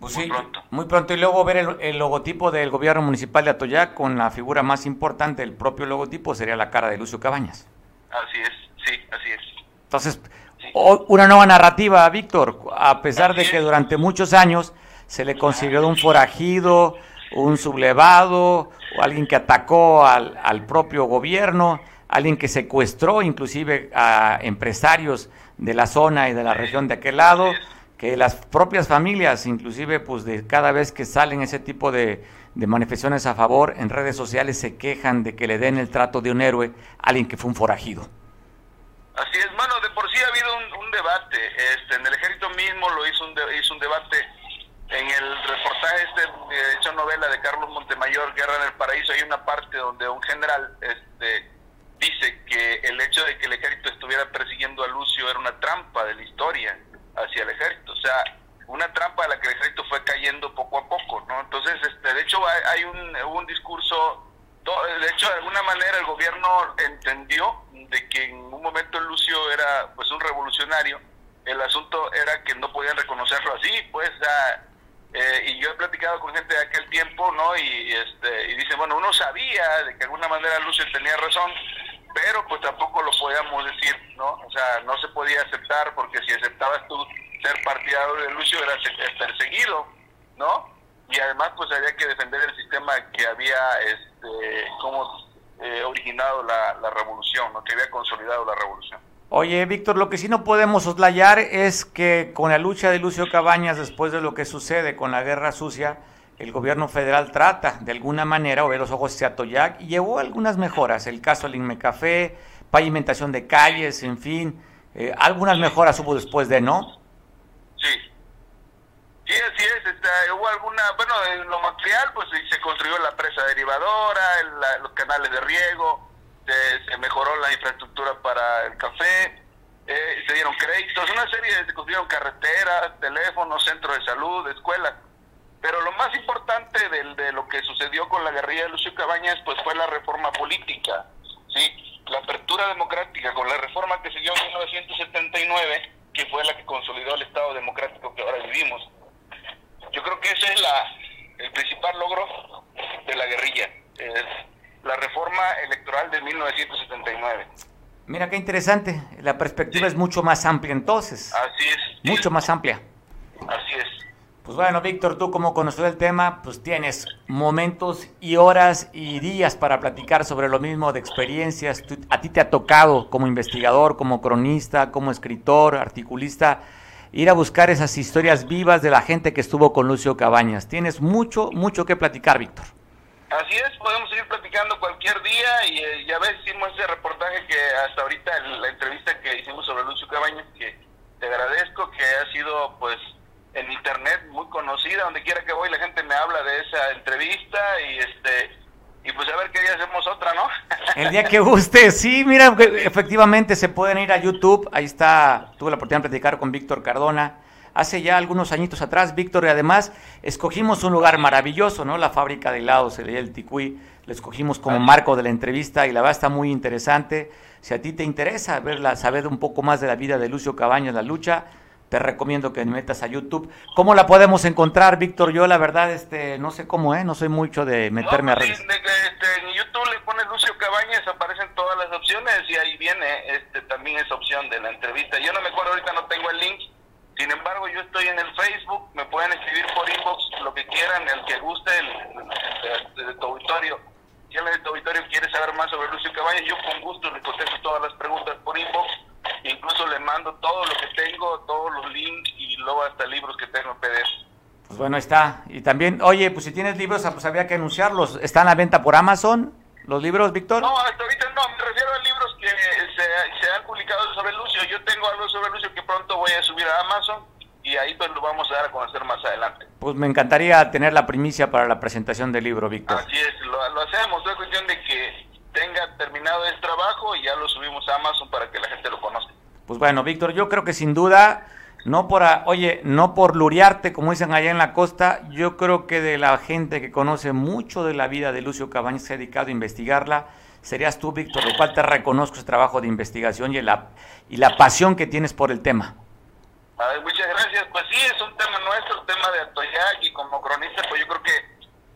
Pues Muy sí, pronto. Muy pronto. Y luego ver el, el logotipo del gobierno municipal de Atoyac con la figura más importante, el propio logotipo, sería la cara de Lucio Cabañas. Así es, sí, así es. Entonces, una nueva narrativa, Víctor, a pesar de que durante muchos años se le consideró un forajido, un sublevado, o alguien que atacó al, al propio gobierno, alguien que secuestró inclusive a empresarios de la zona y de la región de aquel lado, que las propias familias, inclusive pues de cada vez que salen ese tipo de, manifestaciones a favor en redes sociales se quejan de que le den el trato de un héroe a alguien que fue un forajido. Así es, mano, de por sí ha habido un, debate, este, en el ejército mismo lo hizo un, hizo un debate, en el reportaje este, de hecho novela de Carlos Montemayor, Guerra en el Paraíso, hay una parte donde un general este, dice que el hecho de que el ejército estuviera persiguiendo a Lucio era una trampa de la historia hacia el ejército, o sea, una trampa a la que el ejército fue cayendo poco a poco, ¿no? Entonces, este, de hecho, hay, un, un discurso, de hecho, de alguna manera el gobierno entendió de que en un momento Lucio era pues un revolucionario, el asunto era que no podían reconocerlo así, pues, sea, Eh, y yo he platicado con gente de aquel tiempo, ¿no? Y, este, y dice, bueno, uno sabía de que de alguna manera Lucio tenía razón, pero pues tampoco lo podíamos decir, ¿no? O sea, no se podía aceptar porque si aceptabas tú ser partidario de Lucio eras perseguido, ¿no? Y además pues había que defender el sistema que había, este, como eh, originado la, la revolución, ¿no? que había consolidado la revolución. Oye, Víctor, lo que sí no podemos soslayar es que con la lucha de Lucio Cabañas, después de lo que sucede con la guerra sucia, el gobierno federal trata de alguna manera, o ve los ojos hacia Atoyac, y llevó algunas mejoras. El caso del Inmecafé, pavimentación de calles, en fin, eh, algunas mejoras hubo después de, ¿no? Sí. Sí, así es. Este, hubo alguna, bueno, en lo material, pues se construyó la presa derivadora, el, los canales de riego, se, mejoró la infraestructura para el café, eh, se dieron créditos, una serie de, se construyeron carreteras, teléfonos, centros de salud, escuelas. Pero lo más importante de, de lo que sucedió con la guerrilla de Lucio Cabañas, pues fue la reforma política, sí, la apertura democrática con la reforma que dio en 1979, que fue la que consolidó el Estado democrático que ahora vivimos. Yo creo que ese es la, el principal logro de la guerrilla, es la reforma electoral de 1979. Mira qué interesante, la perspectiva es mucho más amplia entonces. Así es. Mucho más amplia. Así es. Pues bueno, Víctor, tú como conocedor del tema, pues tienes momentos y horas y días para platicar sobre lo mismo de experiencias. a ti te ha tocado como investigador, como cronista, como escritor, articulista, ir a buscar esas historias vivas de la gente que estuvo con Lucio Cabañas. Tienes mucho, mucho que platicar, Víctor. Así es, podemos seguir platicando cualquier día y eh, ya ves, hicimos ese reportaje que hasta ahorita, la entrevista que hicimos sobre Lucio Cabañas, que te agradezco, que ha sido pues en internet muy conocida, donde quiera que voy la gente me habla de esa entrevista y este y pues a ver qué día hacemos otra, ¿no? El día que guste, sí, mira, efectivamente se pueden ir a YouTube, ahí está, tuve la oportunidad de platicar con Víctor Cardona, hace ya algunos añitos atrás, Víctor, y además escogimos un lugar maravilloso, ¿no? La fábrica de helados, el, el Ticuí, lo escogimos como marco de la entrevista y la verdad está muy interesante. Si a ti te interesa verla, saber un poco más de la vida de Lucio Cabañas, la lucha, te recomiendo que metas a YouTube. ¿Cómo la podemos encontrar, Víctor? Yo la verdad este no sé cómo, ¿eh? No soy mucho de meterme a pues redes. este, en YouTube le pones Lucio Cabañas, aparecen todas las opciones y ahí viene este también esa opción de la entrevista. Yo no me acuerdo ahorita, no tengo el link. Sin embargo, yo estoy en el Facebook, me pueden escribir por inbox lo que quieran, el que guste, el, de tu auditorio. Si alguien de tu auditorio quiere saber más sobre Lucio Cabañas, yo con gusto le contesto todas las preguntas por inbox incluso le mando todo lo que tengo, todos los links y luego hasta libros que tengo en PDF. Pues bueno, está. Y también, oye, pues si tienes libros, ah, pues habría que anunciarlos. ¿Están a la venta por Amazon los libros, Víctor? No, hasta ahorita no, me refiero a libros que se, han publicado sobre Lucio. Yo tengo algo sobre Lucio que pronto voy a subir a Amazon y ahí pues lo vamos a dar a conocer más adelante. Pues me encantaría tener la primicia para la presentación del libro, Víctor. Así es, lo, lo hacemos. Es cuestión de que tenga terminado el trabajo y ya lo subimos a Amazon para que la gente lo conozca. Pues bueno, Víctor, yo creo que sin duda, no por, oye, no por luriarte, como dicen allá en la costa, yo creo que de la gente que conoce mucho de la vida de Lucio Cabañas, se ha dedicado a investigarla, serías tú, Víctor, lo cual te reconozco ese trabajo de investigación y la, y la pasión que tienes por el tema. muchas gracias. Pues sí, es un tema nuestro, el tema de Atoyac, y como cronista, pues yo creo que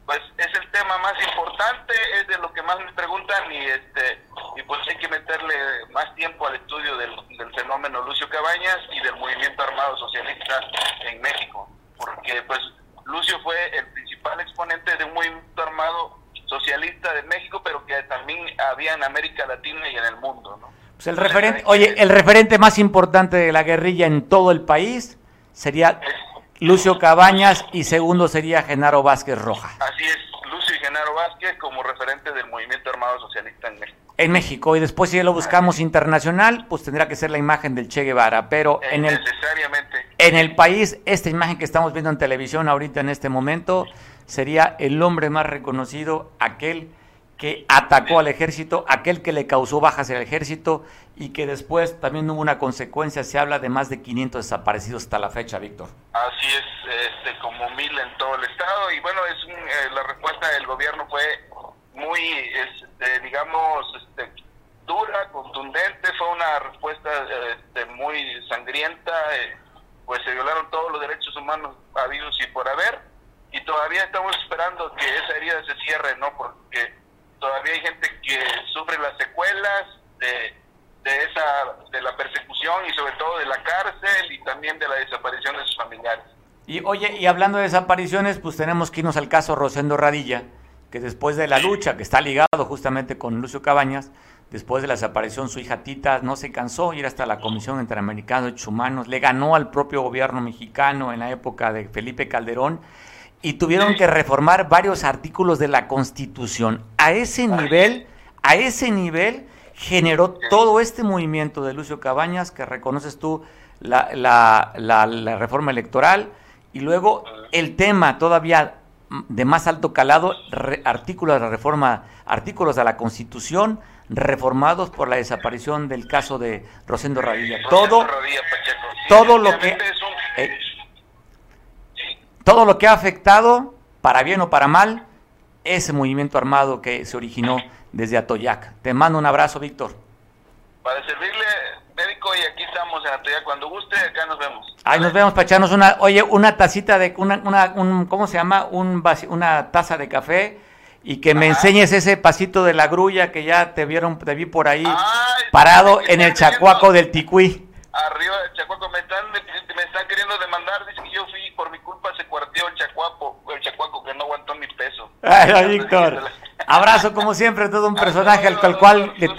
pues es el tema más importante, es de lo que más me preguntan y este y pues hay que meterle más tiempo al estudio del, fenómeno Lucio Cabañas y del movimiento armado socialista en México, porque pues Lucio fue el principal exponente de un movimiento armado socialista de México, pero que también había en América Latina y en el mundo, ¿no? Pues el referente, oye, el referente más importante de la guerrilla en todo el país sería Lucio Cabañas y segundo sería Genaro Vázquez Roja. Así es, Lucio y Genaro Vázquez como referente del movimiento armado socialista en México. En México, y después si lo buscamos internacional, pues tendrá que ser la imagen del Che Guevara, pero en el, en el país, esta imagen que estamos viendo en televisión ahorita en este momento, sería el hombre más reconocido, aquel que atacó al ejército, aquel que le causó bajas al ejército y que después también hubo una consecuencia, se habla de más de 500 desaparecidos hasta la fecha, Víctor. Así es, este, como mil en todo el estado y bueno, es eh, la respuesta del gobierno fue muy, este, digamos, este, dura, contundente, fue una respuesta este, muy sangrienta, eh, pues se violaron todos los derechos humanos habidos y por haber y todavía estamos esperando que esa herida se cierre, ¿no? Porque todavía hay gente que sufre las secuelas de, de esa de la persecución y sobre todo de la cárcel y también de la desaparición de sus familiares. Y oye, y hablando de desapariciones, pues tenemos que irnos al caso Rosendo Radilla, que después de la lucha, que está ligado justamente con Lucio Cabañas, después de la desaparición su hija Tita no se cansó ir hasta la Comisión Interamericana de Derechos Humanos, le ganó al propio gobierno mexicano en la época de Felipe Calderón y tuvieron que reformar varios artículos de la Constitución. A ese nivel, a ese nivel generó todo este movimiento de Lucio Cabañas, que reconoces tú la, la, la, la reforma electoral, y luego el tema todavía de más alto calado, re- artículos de la reforma, artículos de la Constitución reformados por la desaparición del caso de Rosendo Radilla. Todo, todo lo que- eh, todo lo que ha afectado, para bien o para mal, ese movimiento armado que se originó desde Atoyac. Te mando un abrazo, Víctor. Para servirle, médico, y aquí estamos en Atoyac. Cuando guste, acá nos vemos. Ahí nos vemos para echarnos una, oye, una tacita de, una, una, un, ¿cómo se llama? Un una taza de café y que me enseñes ese pasito de la grulla que ya te vieron, te vi por ahí Ay, parado en el chacuaco del Ticuí. Arriba del Chacuaco me están, me, me están queriendo demandar. Dice que yo fui, por mi culpa se cuarteó el Chacuaco, el Chacuaco que no aguantó mi Ay, Víctor. Abrazo como siempre, todo un personaje al cual, cual le-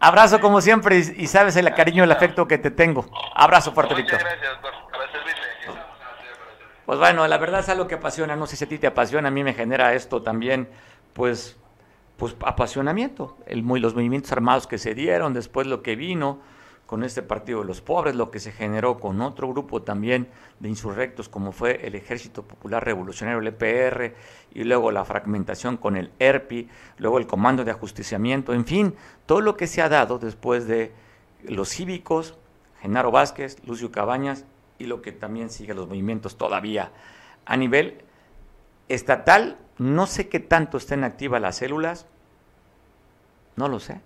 abrazo como siempre y, y sabes el cariño y el afecto que te tengo. Abrazo fuerte, Muchas Víctor. gracias, doctor. Para servirle. Pues bueno, la verdad es algo que apasiona, no sé si a ti te apasiona, a mí me genera esto también, pues, pues apasionamiento, el, muy- los movimientos armados que se dieron, después lo que vino con este partido de los pobres, lo que se generó con otro grupo también de insurrectos como fue el Ejército Popular Revolucionario, el EPR, y luego la fragmentación con el ERPI, luego el Comando de Ajusticiamiento, en fin, todo lo que se ha dado después de los cívicos, Genaro Vázquez, Lucio Cabañas y lo que también sigue los movimientos todavía a nivel estatal. No sé qué tanto estén activas las células, no lo sé.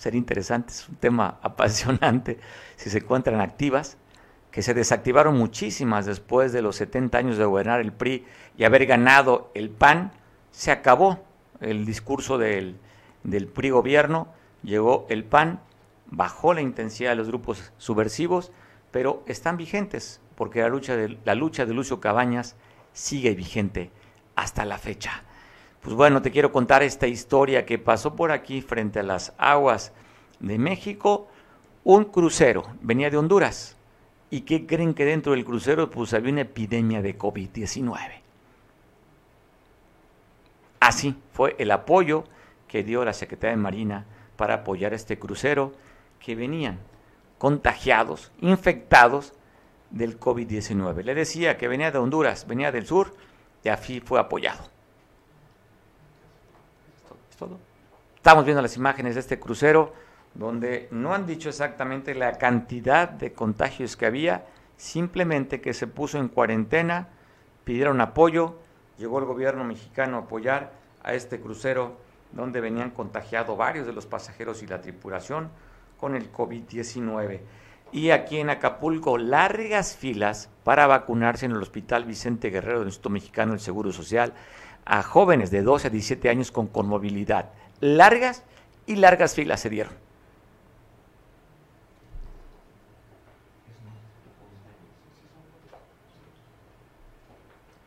Sería interesante, es un tema apasionante si se encuentran activas, que se desactivaron muchísimas después de los 70 años de gobernar el PRI y haber ganado el PAN, se acabó el discurso del, del PRI gobierno, llegó el PAN, bajó la intensidad de los grupos subversivos, pero están vigentes, porque la lucha de, la lucha de Lucio Cabañas sigue vigente hasta la fecha. Pues bueno, te quiero contar esta historia que pasó por aquí frente a las aguas de México. Un crucero venía de Honduras. ¿Y qué creen que dentro del crucero? Pues había una epidemia de COVID-19. Así fue el apoyo que dio la Secretaría de Marina para apoyar este crucero que venían contagiados, infectados del COVID-19. Le decía que venía de Honduras, venía del sur y así fue apoyado. ¿Es todo? Estamos viendo las imágenes de este crucero donde no han dicho exactamente la cantidad de contagios que había, simplemente que se puso en cuarentena, pidieron apoyo, llegó el gobierno mexicano a apoyar a este crucero donde venían contagiados varios de los pasajeros y la tripulación con el COVID-19. Y aquí en Acapulco, largas filas para vacunarse en el Hospital Vicente Guerrero del Instituto Mexicano del Seguro Social a jóvenes de 12 a 17 años con conmovilidad. Largas y largas filas se dieron.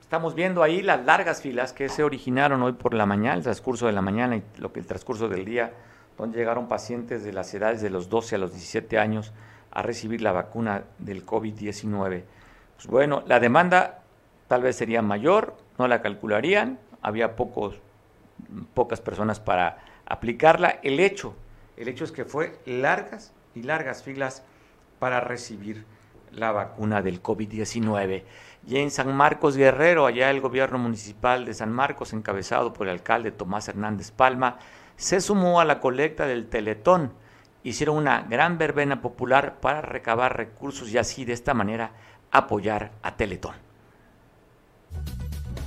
Estamos viendo ahí las largas filas que se originaron hoy por la mañana, el transcurso de la mañana y lo que el transcurso del día, donde llegaron pacientes de las edades de los 12 a los 17 años a recibir la vacuna del COVID-19. Pues bueno, la demanda tal vez sería mayor, no la calcularían, había pocos, pocas personas para aplicarla. El hecho, el hecho es que fue largas y largas filas para recibir la vacuna del COVID-19. Y en San Marcos Guerrero, allá el gobierno municipal de San Marcos, encabezado por el alcalde Tomás Hernández Palma, se sumó a la colecta del Teletón. Hicieron una gran verbena popular para recabar recursos y así de esta manera apoyar a Teletón.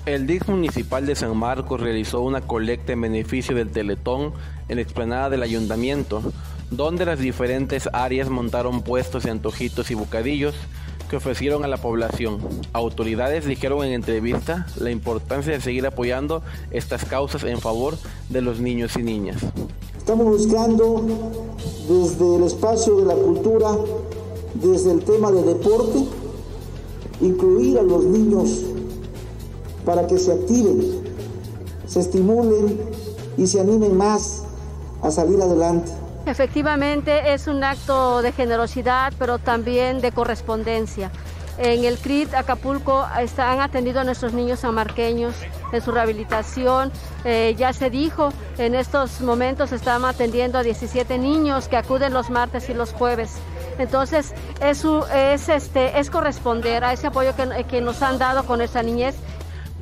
El DIF municipal de San Marcos realizó una colecta en beneficio del Teletón en la explanada del ayuntamiento, donde las diferentes áreas montaron puestos de antojitos y bocadillos, que ofrecieron a la población. Autoridades dijeron en entrevista la importancia de seguir apoyando estas causas en favor de los niños y niñas. Estamos buscando desde el espacio de la cultura, desde el tema de deporte, incluir a los niños para que se activen, se estimulen y se animen más a salir adelante. Efectivamente es un acto de generosidad, pero también de correspondencia. En el CRIT Acapulco han atendido a nuestros niños amarqueños en su rehabilitación. Eh, ya se dijo, en estos momentos están atendiendo a 17 niños que acuden los martes y los jueves. Entonces, es, es, este, es corresponder a ese apoyo que, que nos han dado con esa niñez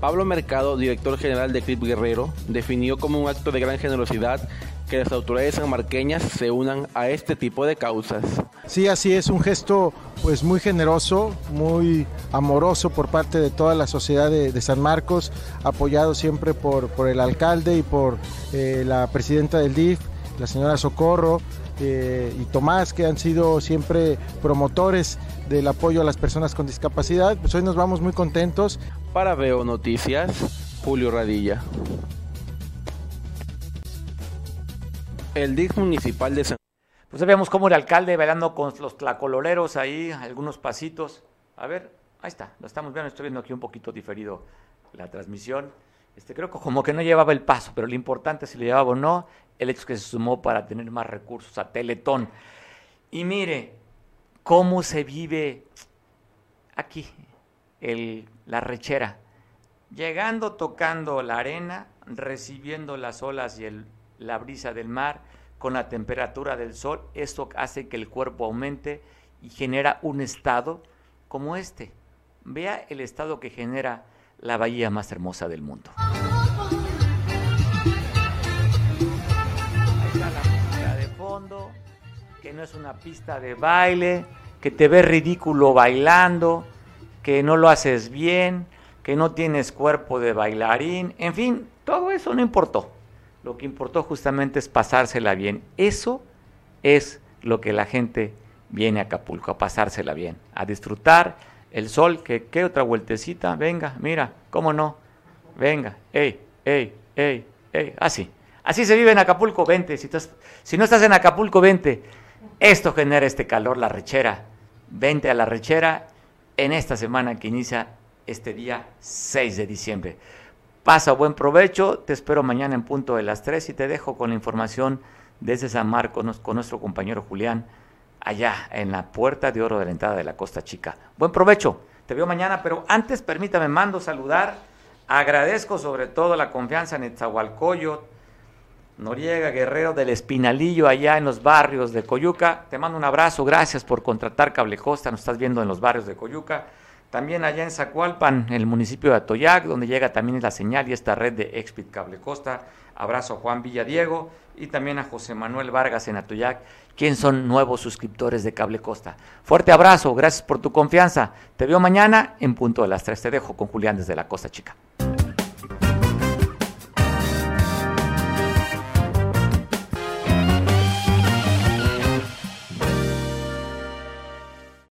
Pablo Mercado, director general de CRIP Guerrero, definió como un acto de gran generosidad que las autoridades sanmarqueñas se unan a este tipo de causas. Sí, así es, un gesto pues muy generoso, muy amoroso por parte de toda la sociedad de, San Marcos, apoyado siempre por, por el alcalde y por eh, la presidenta del DIF, la señora Socorro, eh, y Tomás, que han sido siempre promotores del apoyo a las personas con discapacidad. Pues hoy nos vamos muy contentos. Para Veo Noticias, Julio Radilla. El DIC municipal de San Pues vemos cómo el alcalde bailando con los tlacololeros ahí, algunos pasitos. A ver, ahí está, lo estamos viendo, estoy viendo aquí un poquito diferido la transmisión. Este, creo que como que no llevaba el paso, pero lo importante si lo llevaba o no, el hecho es que se sumó para tener más recursos a Teletón. Y mire cómo se vive aquí, el, la rechera, llegando, tocando la arena, recibiendo las olas y el, la brisa del mar, con la temperatura del sol, esto hace que el cuerpo aumente y genera un estado como este. Vea el estado que genera la bahía más hermosa del mundo. No es una pista de baile, que te ves ridículo bailando, que no lo haces bien, que no tienes cuerpo de bailarín, en fin, todo eso no importó. Lo que importó justamente es pasársela bien. Eso es lo que la gente viene a Acapulco, a pasársela bien, a disfrutar el sol, que qué otra vueltecita, venga, mira, cómo no, venga, ey, ey, ey, ey, así. Así se vive en Acapulco, vente, si, si no estás en Acapulco, vente. Esto genera este calor, la rechera. Vente a la rechera en esta semana que inicia este día 6 de diciembre. Pasa buen provecho, te espero mañana en punto de las 3 y te dejo con la información desde San Marcos con nuestro compañero Julián allá en la puerta de oro de la entrada de la Costa Chica. Buen provecho, te veo mañana, pero antes permítame, mando saludar, agradezco sobre todo la confianza en Etzahualcoyo, Noriega Guerrero del Espinalillo, allá en los barrios de Coyuca. Te mando un abrazo, gracias por contratar Cable Costa, nos estás viendo en los barrios de Coyuca. También allá en Zacualpan, el municipio de Atoyac, donde llega también la señal y esta red de Expit Cable Costa. Abrazo a Juan Villadiego y también a José Manuel Vargas en Atoyac, quien son nuevos suscriptores de Cable Costa. Fuerte abrazo, gracias por tu confianza. Te veo mañana en punto de las 3. Te dejo con Julián desde la Costa Chica.